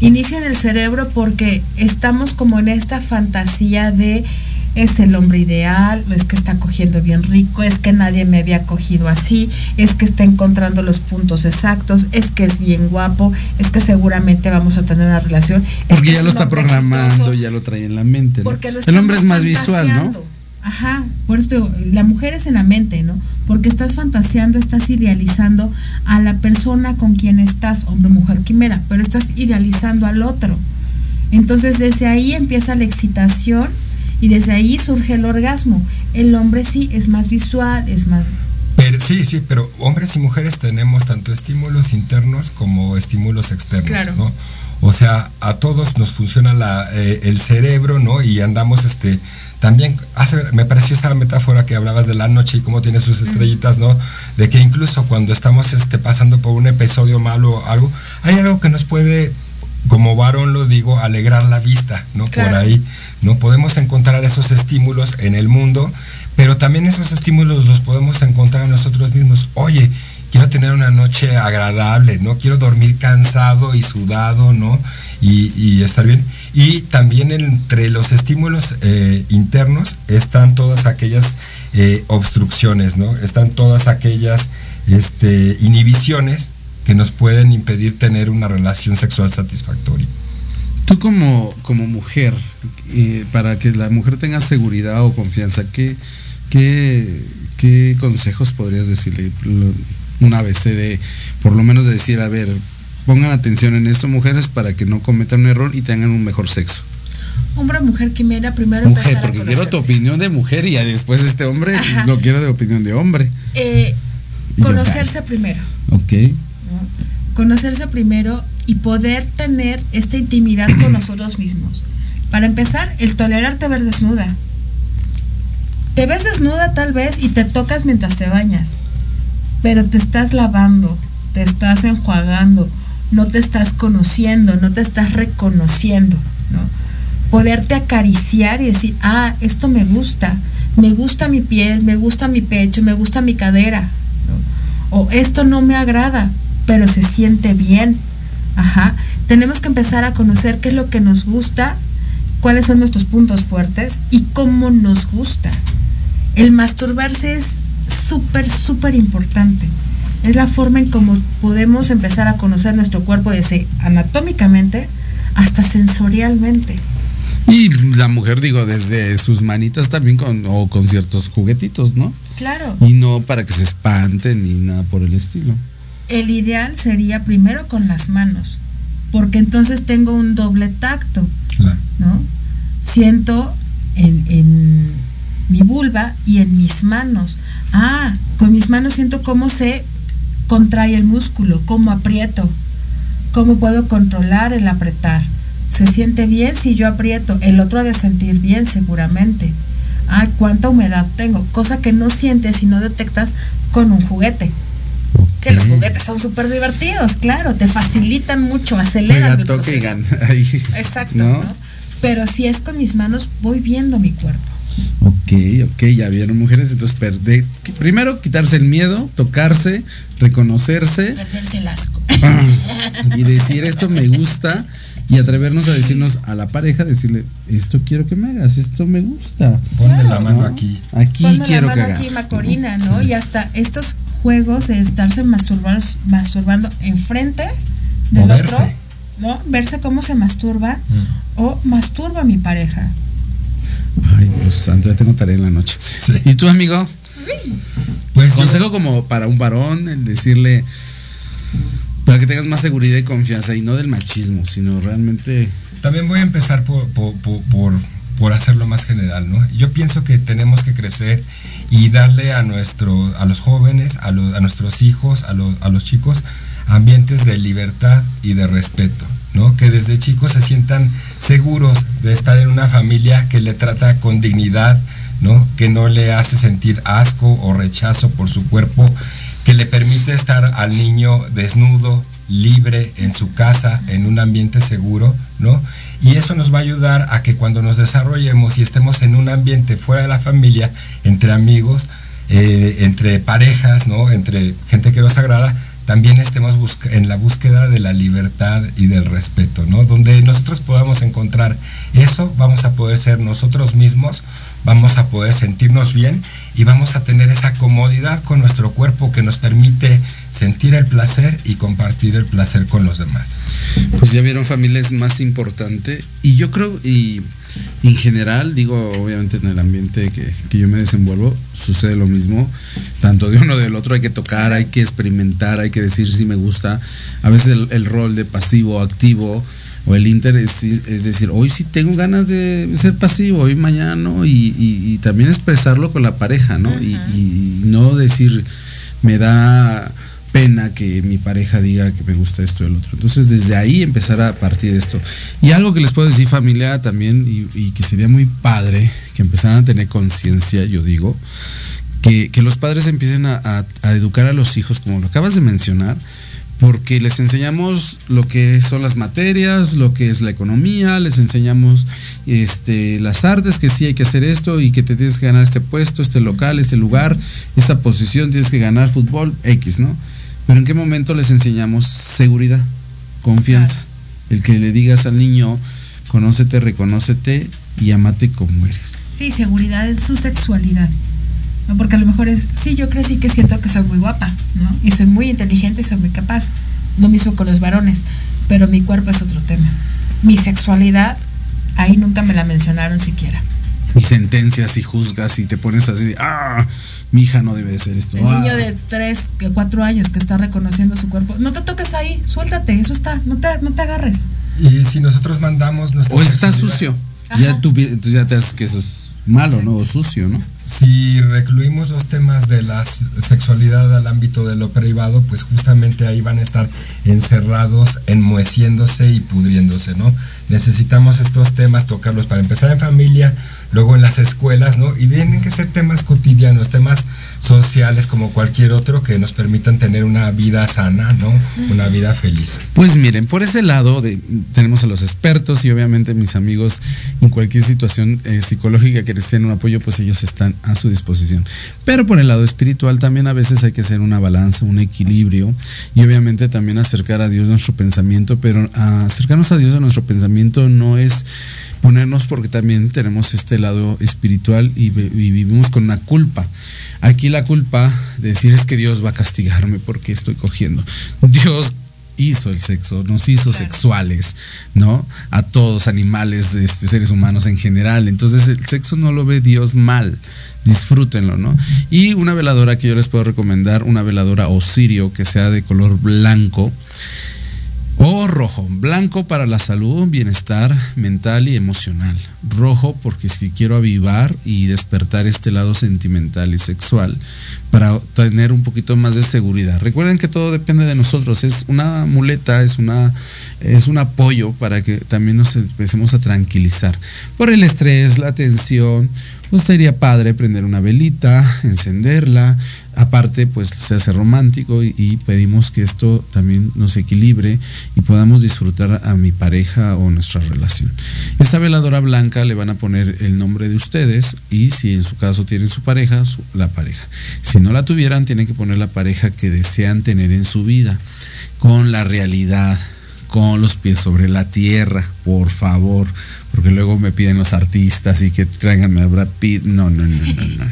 Inicia en el cerebro porque estamos como en esta fantasía de es el hombre ideal, es que está cogiendo bien rico, es que nadie me había cogido así, es que está encontrando los puntos exactos, es que es bien guapo, es que seguramente vamos a tener una relación. Porque ya lo está programando, ya lo trae en la mente. Porque el hombre es más visual, ¿no? Ajá, por eso digo, la mujer es en la mente, ¿no? Porque estás fantaseando, estás idealizando a la persona con quien estás, hombre, mujer, quimera, pero estás idealizando al otro. Entonces desde ahí empieza la excitación y desde ahí surge el orgasmo. El hombre sí es más visual, es más... Pero, sí, sí, pero hombres y mujeres tenemos tanto estímulos internos como estímulos externos, ¿no? O sea, a todos nos funciona la, eh, el cerebro, ¿no? Y andamos, este, también, hace, me pareció esa metáfora que hablabas de la noche y cómo tiene sus estrellitas, ¿no? De que incluso cuando estamos este, pasando por un episodio malo o algo, hay algo que nos puede como varón lo digo, alegrar la vista, ¿no? Por ahí, ¿no? Podemos encontrar esos estímulos en el mundo, pero también esos estímulos los podemos encontrar en nosotros mismos. Oye, quiero tener una noche agradable, ¿no? Quiero dormir cansado y sudado, ¿no? Y, estar bien. Y también entre los estímulos eh, internos están todas aquellas eh, obstrucciones, ¿no? Están todas aquellas este, inhibiciones que nos pueden impedir tener una relación sexual satisfactoria. Tú como, como mujer, eh, para que la mujer tenga seguridad o confianza, ¿qué, qué, consejos podrías decirle? Una vez de, por lo menos de decir, a ver, pongan atención en esto, mujeres, para que no cometan un error y tengan un mejor sexo. Hombre, mujer, quimera, primero Mujer, porque quiero tu opinión de mujer y después este hombre lo quiero de opinión de hombre. Eh, conocerse primero. Ok. Conocerse primero y poder tener esta intimidad con nosotros mismos. Para empezar, el tolerarte ver desnuda. Te ves desnuda tal vez y te tocas mientras te bañas, pero te estás lavando, te estás enjuagando, no te estás conociendo, no te estás reconociendo, ¿no? Poderte acariciar y decir, ah, esto me gusta, me gusta mi piel, me gusta mi pecho, me gusta mi cadera, o esto no me agrada, pero se siente bien. Ajá. Tenemos que empezar a conocer qué es lo que nos gusta, cuáles son nuestros puntos fuertes y cómo nos gusta. El masturbarse es súper, súper importante. Es la forma en cómo podemos empezar a conocer nuestro cuerpo desde anatómicamente hasta sensorialmente. Y la mujer, digo, desde sus manitas también con, o con ciertos juguetitos, ¿no? Claro. Y no para que se espanten ni nada por el estilo el ideal sería primero con las manos, porque entonces tengo un doble tacto, ¿no? Siento en, en, mi vulva y en mis manos. Ah, con mis manos siento cómo se contrae el músculo, cómo aprieto, cómo puedo controlar el apretar. Se siente bien si yo aprieto, el otro ha de sentir bien seguramente. Ah, cuánta humedad tengo, cosa que no sientes y no detectas con un juguete. Que los juguetes son súper divertidos, claro, te facilitan mucho, aceleran el proceso. (laughs) Exacto, ¿no? Pero si es con mis manos, voy viendo mi cuerpo. Ok, ok, ya vieron mujeres, entonces primero quitarse el miedo, tocarse, reconocerse. Perderse el asco. y decir esto me gusta y atrevernos a decirnos a la pareja, decirle, esto quiero que me hagas, esto me gusta. Ponme la mano aquí. Aquí Ponme quiero la que mano hagas. aquí, ¿no? Macorina, ¿no? Sí. Y hasta estos juegos de estarse masturbando, masturbando enfrente del O otro, verse. ¿no? Verse cómo se masturba Mm. o masturba a mi pareja. Ay, Dios santo, ya tengo tarea en la noche. ¿Y tú, amigo? Pues yo- Consejo como para un varón, el decirle, para que tengas más seguridad y confianza, y no del machismo, sino realmente... También voy a empezar por, por, hacerlo más general, ¿no? Yo pienso que tenemos que crecer y darle a, nuestro, a los jóvenes, a nuestros hijos, a los, a los chicos, ambientes de libertad y de respeto, ¿no? Que desde chicos se sientan seguros de estar en una familia que le trata con dignidad, ¿no? Que no le hace sentir asco o rechazo por su cuerpo, que le permite estar al niño desnudo, libre en su casa, en un ambiente seguro, ¿no? Y eso nos va a ayudar a que cuando nos desarrollemos y estemos en un ambiente fuera de la familia, entre amigos, eh, entre parejas, ¿no? Entre gente que nos agrada, también estemos en la búsqueda de la libertad y del respeto, ¿no? Donde nosotros podamos encontrar eso, vamos a poder ser nosotros mismos, vamos a poder sentirnos bien y vamos a tener esa comodidad con nuestro cuerpo que nos permite sentir el placer y compartir el placer con los demás. Pues ya vieron familia es más importante. Y yo creo y en general digo obviamente en el ambiente que, que yo me desenvuelvo sucede lo mismo. Tanto de uno del otro hay que tocar hay que experimentar hay que decir si me gusta. A veces el, el rol de pasivo activo o el inter es, es decir hoy sí tengo ganas de ser pasivo hoy mañana no y, y- y también expresarlo con la pareja no y, y no decir me da pena que mi pareja diga que me gusta esto y el otro. Entonces, desde ahí empezar a partir de esto. Y algo que les puedo decir, familia, también, y, y que sería muy padre que empezaran a tener conciencia, yo digo, que, que los padres empiecen a, a- a educar a los hijos, como lo acabas de mencionar, porque les enseñamos lo que son las materias, lo que es la economía, les enseñamos este, las artes, que sí hay que hacer esto y que te tienes que ganar este puesto, este local, este lugar, esta posición, tienes que ganar fútbol, X, ¿no? Pero ¿en qué momento les enseñamos seguridad, confianza? El que le digas al niño, conócete, reconócete y amate como eres. Sí, seguridad en su sexualidad. ¿No? Porque a lo mejor es, sí, yo crecí que siento que soy muy guapa, ¿no? Y soy muy inteligente y soy muy capaz. Lo mismo con los varones, pero mi cuerpo es otro tema. Mi sexualidad, ahí nunca me la mencionaron siquiera. Y sentencias y juzgas y te pones así de, ah, mi hija no debe de ser esto. El ah". niño de 3, 4 años que está reconociendo su cuerpo, no te toques ahí, suéltate, eso está, no te, no te agarres. Y si nosotros mandamos nuestra O está sexualidad- sucio. Ya tú, ya te haces que eso es malo, ¿no? O sucio, ¿no? Si recluimos los temas de la sexualidad al ámbito de lo privado, pues justamente ahí van a estar encerrados, enmoheciéndose y pudriéndose, ¿no? Necesitamos estos temas tocarlos para empezar en familia, luego en las escuelas, ¿no? Y tienen que ser temas cotidianos, temas sociales como cualquier otro que nos permitan tener una vida sana, ¿no? Una vida feliz. Pues miren, por ese lado de- tenemos a los expertos y obviamente mis amigos en cualquier situación eh, psicológica que necesiten un apoyo, pues ellos están a su disposición. Pero por el lado espiritual también a veces hay que hacer una balanza, un equilibrio y obviamente también acercar a Dios nuestro pensamiento, pero ah, acercarnos a Dios a nuestro pensamiento no es ponernos porque también tenemos este lado espiritual y, y vivimos con una culpa. Aquí la culpa de decir es que Dios va a castigarme porque estoy cogiendo. Dios hizo el sexo, nos hizo sexuales, ¿no? A todos, animales, este, seres humanos en general. Entonces el sexo no lo ve Dios mal. Disfrútenlo, ¿no? Y una veladora que yo les puedo recomendar, una veladora Osirio que sea de color blanco. O rojo, blanco para la salud, bienestar mental y emocional. Rojo porque si quiero avivar y despertar este lado sentimental y sexual para tener un poquito más de seguridad. Recuerden que todo depende de nosotros, es una muleta, es una es un apoyo para que también nos empecemos a tranquilizar. Por el estrés, la tensión, pues sería padre prender una velita, encenderla. Aparte, pues se hace romántico y, pedimos que esto también nos equilibre y podamos disfrutar a mi pareja o nuestra relación. Esta veladora blanca le van a poner el nombre de ustedes y si en su caso tienen su pareja, la pareja. Si no la tuvieran, tienen que poner la pareja que desean tener en su vida con la realidad con los pies sobre la tierra, por favor porque luego me piden los artistas y que tráiganme a Brad Pitt. No, no, no, no, no.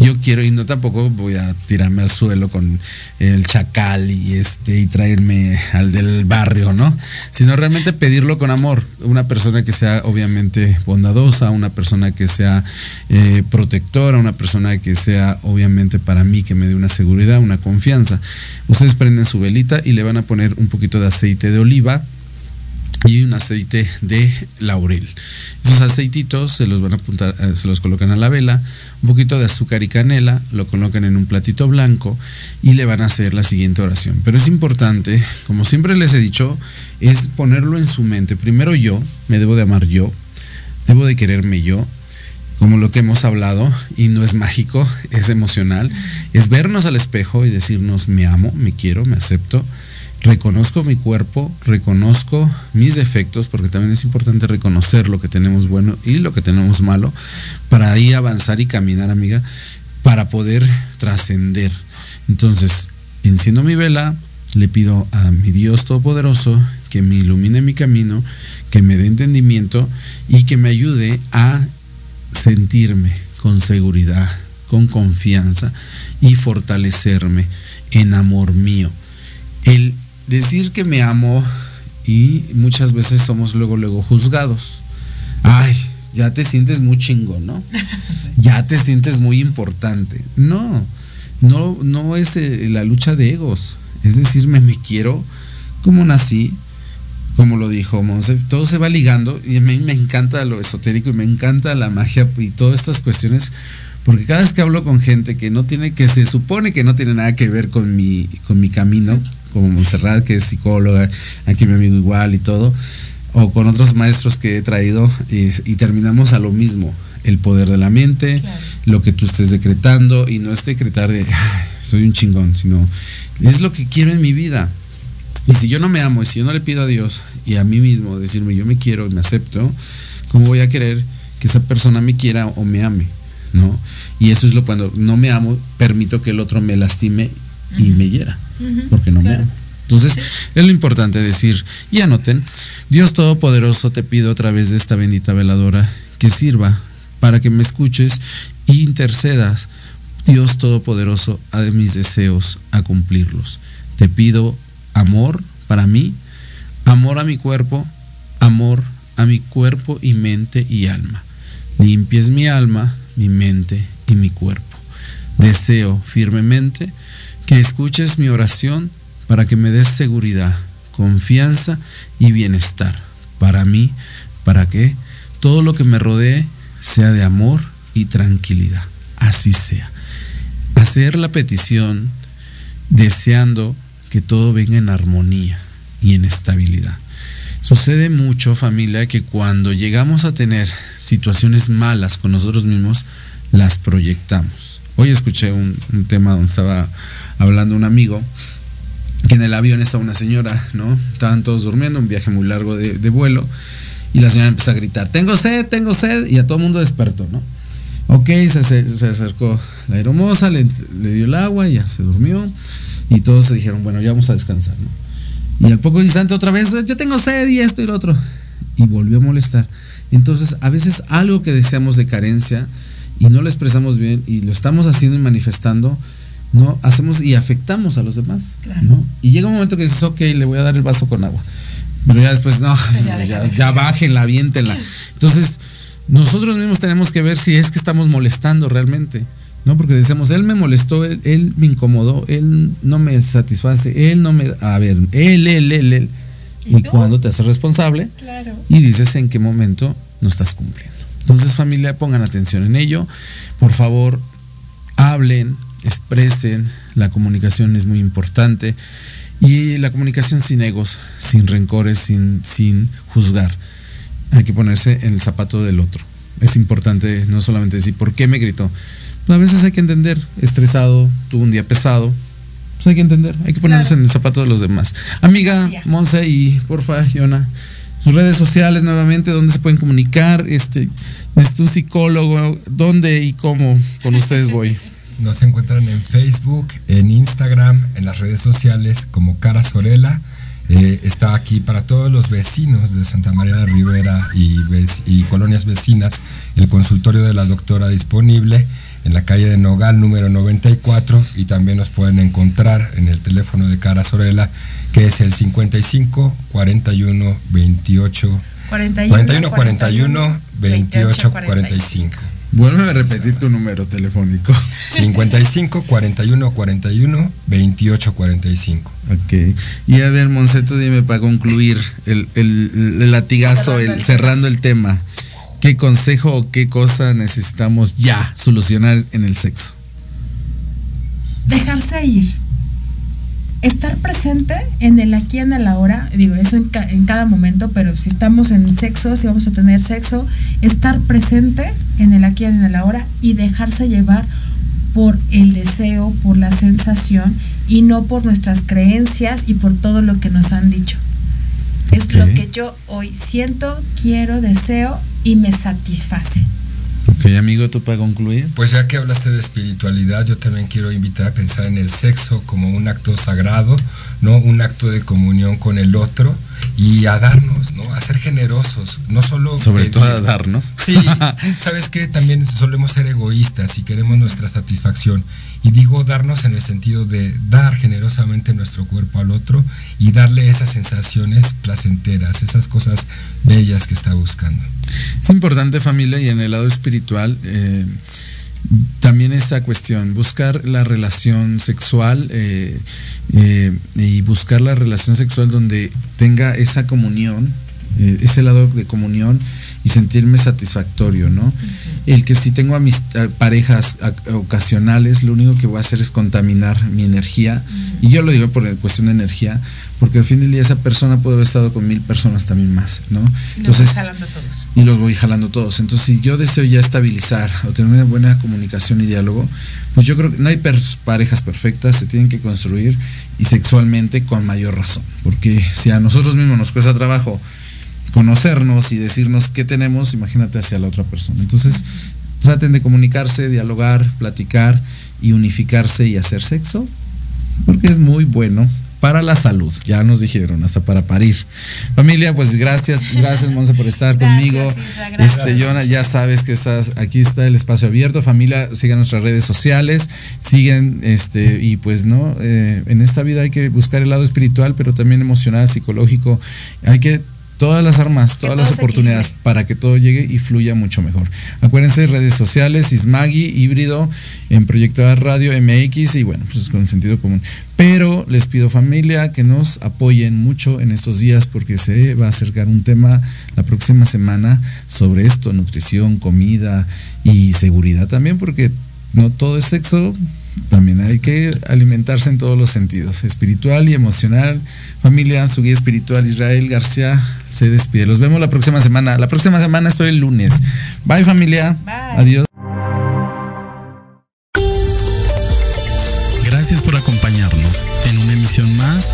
Yo quiero y no tampoco voy a tirarme al suelo con el chacal y este y traerme al del barrio, ¿no? Sino realmente pedirlo con amor. Una persona que sea obviamente bondadosa, una persona que sea eh, protectora, una persona que sea obviamente para mí que me dé una seguridad, una confianza. Ustedes prenden su velita y le van a poner un poquito de aceite de oliva y un aceite de laurel. Esos aceititos se los van a apuntar, eh, se los colocan a la vela, un poquito de azúcar y canela, lo colocan en un platito blanco y le van a hacer la siguiente oración. Pero es importante, como siempre les he dicho, es ponerlo en su mente. Primero yo, me debo de amar yo, debo de quererme yo, como lo que hemos hablado, y no es mágico, es emocional, es vernos al espejo y decirnos me amo, me quiero, me acepto reconozco mi cuerpo, reconozco mis defectos, porque también es importante reconocer lo que tenemos bueno y lo que tenemos malo, para ahí avanzar y caminar, amiga, para poder trascender. Entonces, enciendo mi vela, le pido a mi Dios Todopoderoso que me ilumine mi camino, que me dé entendimiento y que me ayude a sentirme con seguridad, con confianza y fortalecerme en amor mío. El decir que me amo y muchas veces somos luego, luego juzgados. Ay, ya te sientes muy chingo, ¿no? (laughs) Ya te sientes muy importante. No, no, no es eh, la lucha de egos. Es decirme, me quiero como nací, como lo dijo Monse, todo se va ligando y a mí me encanta lo esotérico y me encanta la magia y todas estas cuestiones, porque cada vez que hablo con gente que no tiene, que se supone que no tiene nada que ver con mi, con mi camino, como Montserrat, que es psicóloga, aquí mi amigo igual y todo, o con otros maestros que he traído y, terminamos a lo mismo, el poder de la mente, lo que tú estés decretando y no es decretar de, soy un chingón, sino es lo que quiero en mi vida. Y si yo no me amo y si yo no le pido a Dios y a mí mismo decirme yo me quiero y me acepto, ¿cómo voy a querer que esa persona me quiera o me ame? ¿No? Y eso es lo cuando no me amo, permito que el otro me lastime y me hiera porque no me amo. Entonces, es lo importante decir, y anoten, Dios Todopoderoso te pido a través de esta bendita veladora que sirva para que me escuches e intercedas, Dios Todopoderoso, a mis deseos, a cumplirlos. Te pido amor para mí, amor a mi cuerpo, amor a mi cuerpo y mente y alma. Limpies mi alma, mi mente y mi cuerpo. Deseo firmemente que escuches mi oración para que me des seguridad, confianza y bienestar para mí, para que todo lo que me rodee sea de amor y tranquilidad. Así sea. Hacer la petición deseando que todo venga en armonía y en estabilidad. Sucede mucho, familia, que cuando llegamos a tener situaciones malas con nosotros mismos, las proyectamos. Hoy escuché un, tema donde estaba hablando un amigo que en el avión está una señora, ¿no? Estaban todos durmiendo, un viaje muy largo de, vuelo, y la señora empezó a gritar, tengo sed, tengo sed, y a todo el mundo despertó, ¿no? Ok, se, acercó la aeromoza, le, dio el agua, ya se durmió, y todos se dijeron, bueno, ya vamos a descansar, ¿no? Y al poco instante otra vez, yo tengo sed y esto y lo otro, y volvió a molestar. Entonces, a veces algo que deseamos de carencia y no lo expresamos bien y lo estamos haciendo y manifestando, ¿no? Hacemos y afectamos a los demás, ¿no? Y llega un momento que dices, ok, le voy a dar el vaso con agua. Pero ya después, no, ya, ya, bájenla, aviéntenla. Entonces, nosotros mismos tenemos que ver si es que estamos molestando realmente, ¿no? Porque decimos, él me molestó, él, me incomodó, él no me satisface, él no me... A ver, él, él, él, él. Y, cuando te haces responsable y dices en qué momento no estás cumpliendo. Entonces, familia, pongan atención en ello. Por favor, hablen, expresen, la comunicación es muy importante y la comunicación sin egos, sin rencores, sin, sin juzgar. Hay que ponerse en el zapato del otro. Es importante no solamente decir por qué me gritó. Pues a veces hay que entender, estresado, tuvo un día pesado, pues hay que entender, hay que ponerse en el zapato de los demás. Amiga, Monse y porfa, Yona, sus redes sociales nuevamente, donde se pueden comunicar, este, es tu psicólogo, dónde y cómo con (laughs) ustedes voy. Nos encuentran en Facebook, en Instagram, en las redes sociales como Cara Sorela eh, está aquí para todos los vecinos de Santa María la Ribera y, y colonias vecinas, el consultorio de la doctora disponible en la calle de Nogal número 94 y también nos pueden encontrar en el teléfono de Cara Sorela que es el 55 41 28 41 41 28 45. Vuelve a repetir tu número telefónico. 55 41 41 28 45. Ok. Y a ver, Monseto, dime para concluir el, el, latigazo, el, cerrando el tema. ¿Qué consejo o qué cosa necesitamos ya solucionar en el sexo? Dejarse ir. Estar presente en el aquí, en el ahora, digo, eso en, en cada momento, pero si estamos en sexo, si vamos a tener sexo, estar presente en el aquí, en el ahora y dejarse llevar por el deseo, por la sensación y no por nuestras creencias y por todo lo que nos han dicho. Es lo que yo hoy siento, quiero, deseo y me satisface. Ok, amigo, ¿tú para concluir? Pues ya que hablaste de espiritualidad, yo también quiero invitar a pensar en el sexo como un acto sagrado, ¿no? Un acto de comunión con el otro y a darnos, ¿no? A ser generosos, no solo... Sobre todo a darnos. Sí, sabes que también solemos ser egoístas y queremos nuestra satisfacción. Y digo darnos en el sentido de dar generosamente nuestro cuerpo al otro y darle esas sensaciones placenteras, esas cosas bellas que está buscando. Es importante familia y en el lado espiritual eh, también esta cuestión, buscar la relación sexual eh, eh, y buscar la relación sexual donde tenga esa comunión, ese lado de comunión y sentirme satisfactorio, ¿no? El que si tengo amistad, parejas ocasionales, lo único que voy a hacer es contaminar mi energía, y yo lo digo por cuestión de energía, porque al fin del día esa persona puede haber estado con mil personas también más, ¿no? Y Entonces, los voy jalando todos. Y los voy jalando todos. Entonces, si yo deseo ya estabilizar o tener una buena comunicación y diálogo, pues yo creo que no hay parejas perfectas, se tienen que construir y sexualmente con mayor razón, porque si a nosotros mismos nos cuesta trabajo, conocernos y decirnos qué tenemos, imagínate hacia la otra persona. Entonces, traten de comunicarse, dialogar, platicar y unificarse y hacer sexo, porque es muy bueno para la salud, ya nos dijeron, hasta para parir. Familia, pues gracias, gracias Monse por estar conmigo. Este, Jonah, ya sabes que estás, aquí está el espacio abierto. Familia, sigan nuestras redes sociales, siguen, este, y pues no, eh, en esta vida hay que buscar el lado espiritual, pero también emocional, psicológico. Hay que todas las armas, todas las oportunidades para que todo llegue y fluya mucho mejor. Acuérdense, redes sociales, Ismagi, híbrido, en Proyecto Radio MX y bueno, pues con sentido común. Pero les pido familia que nos apoyen mucho en estos días porque se va a acercar un tema la próxima semana sobre esto, nutrición, comida y seguridad también, porque no todo es sexo, también hay que alimentarse en todos los sentidos, espiritual y emocional. Familia, su guía espiritual Israel García se despide. Los vemos la próxima semana. La próxima semana estoy el lunes. Bye familia. Adiós.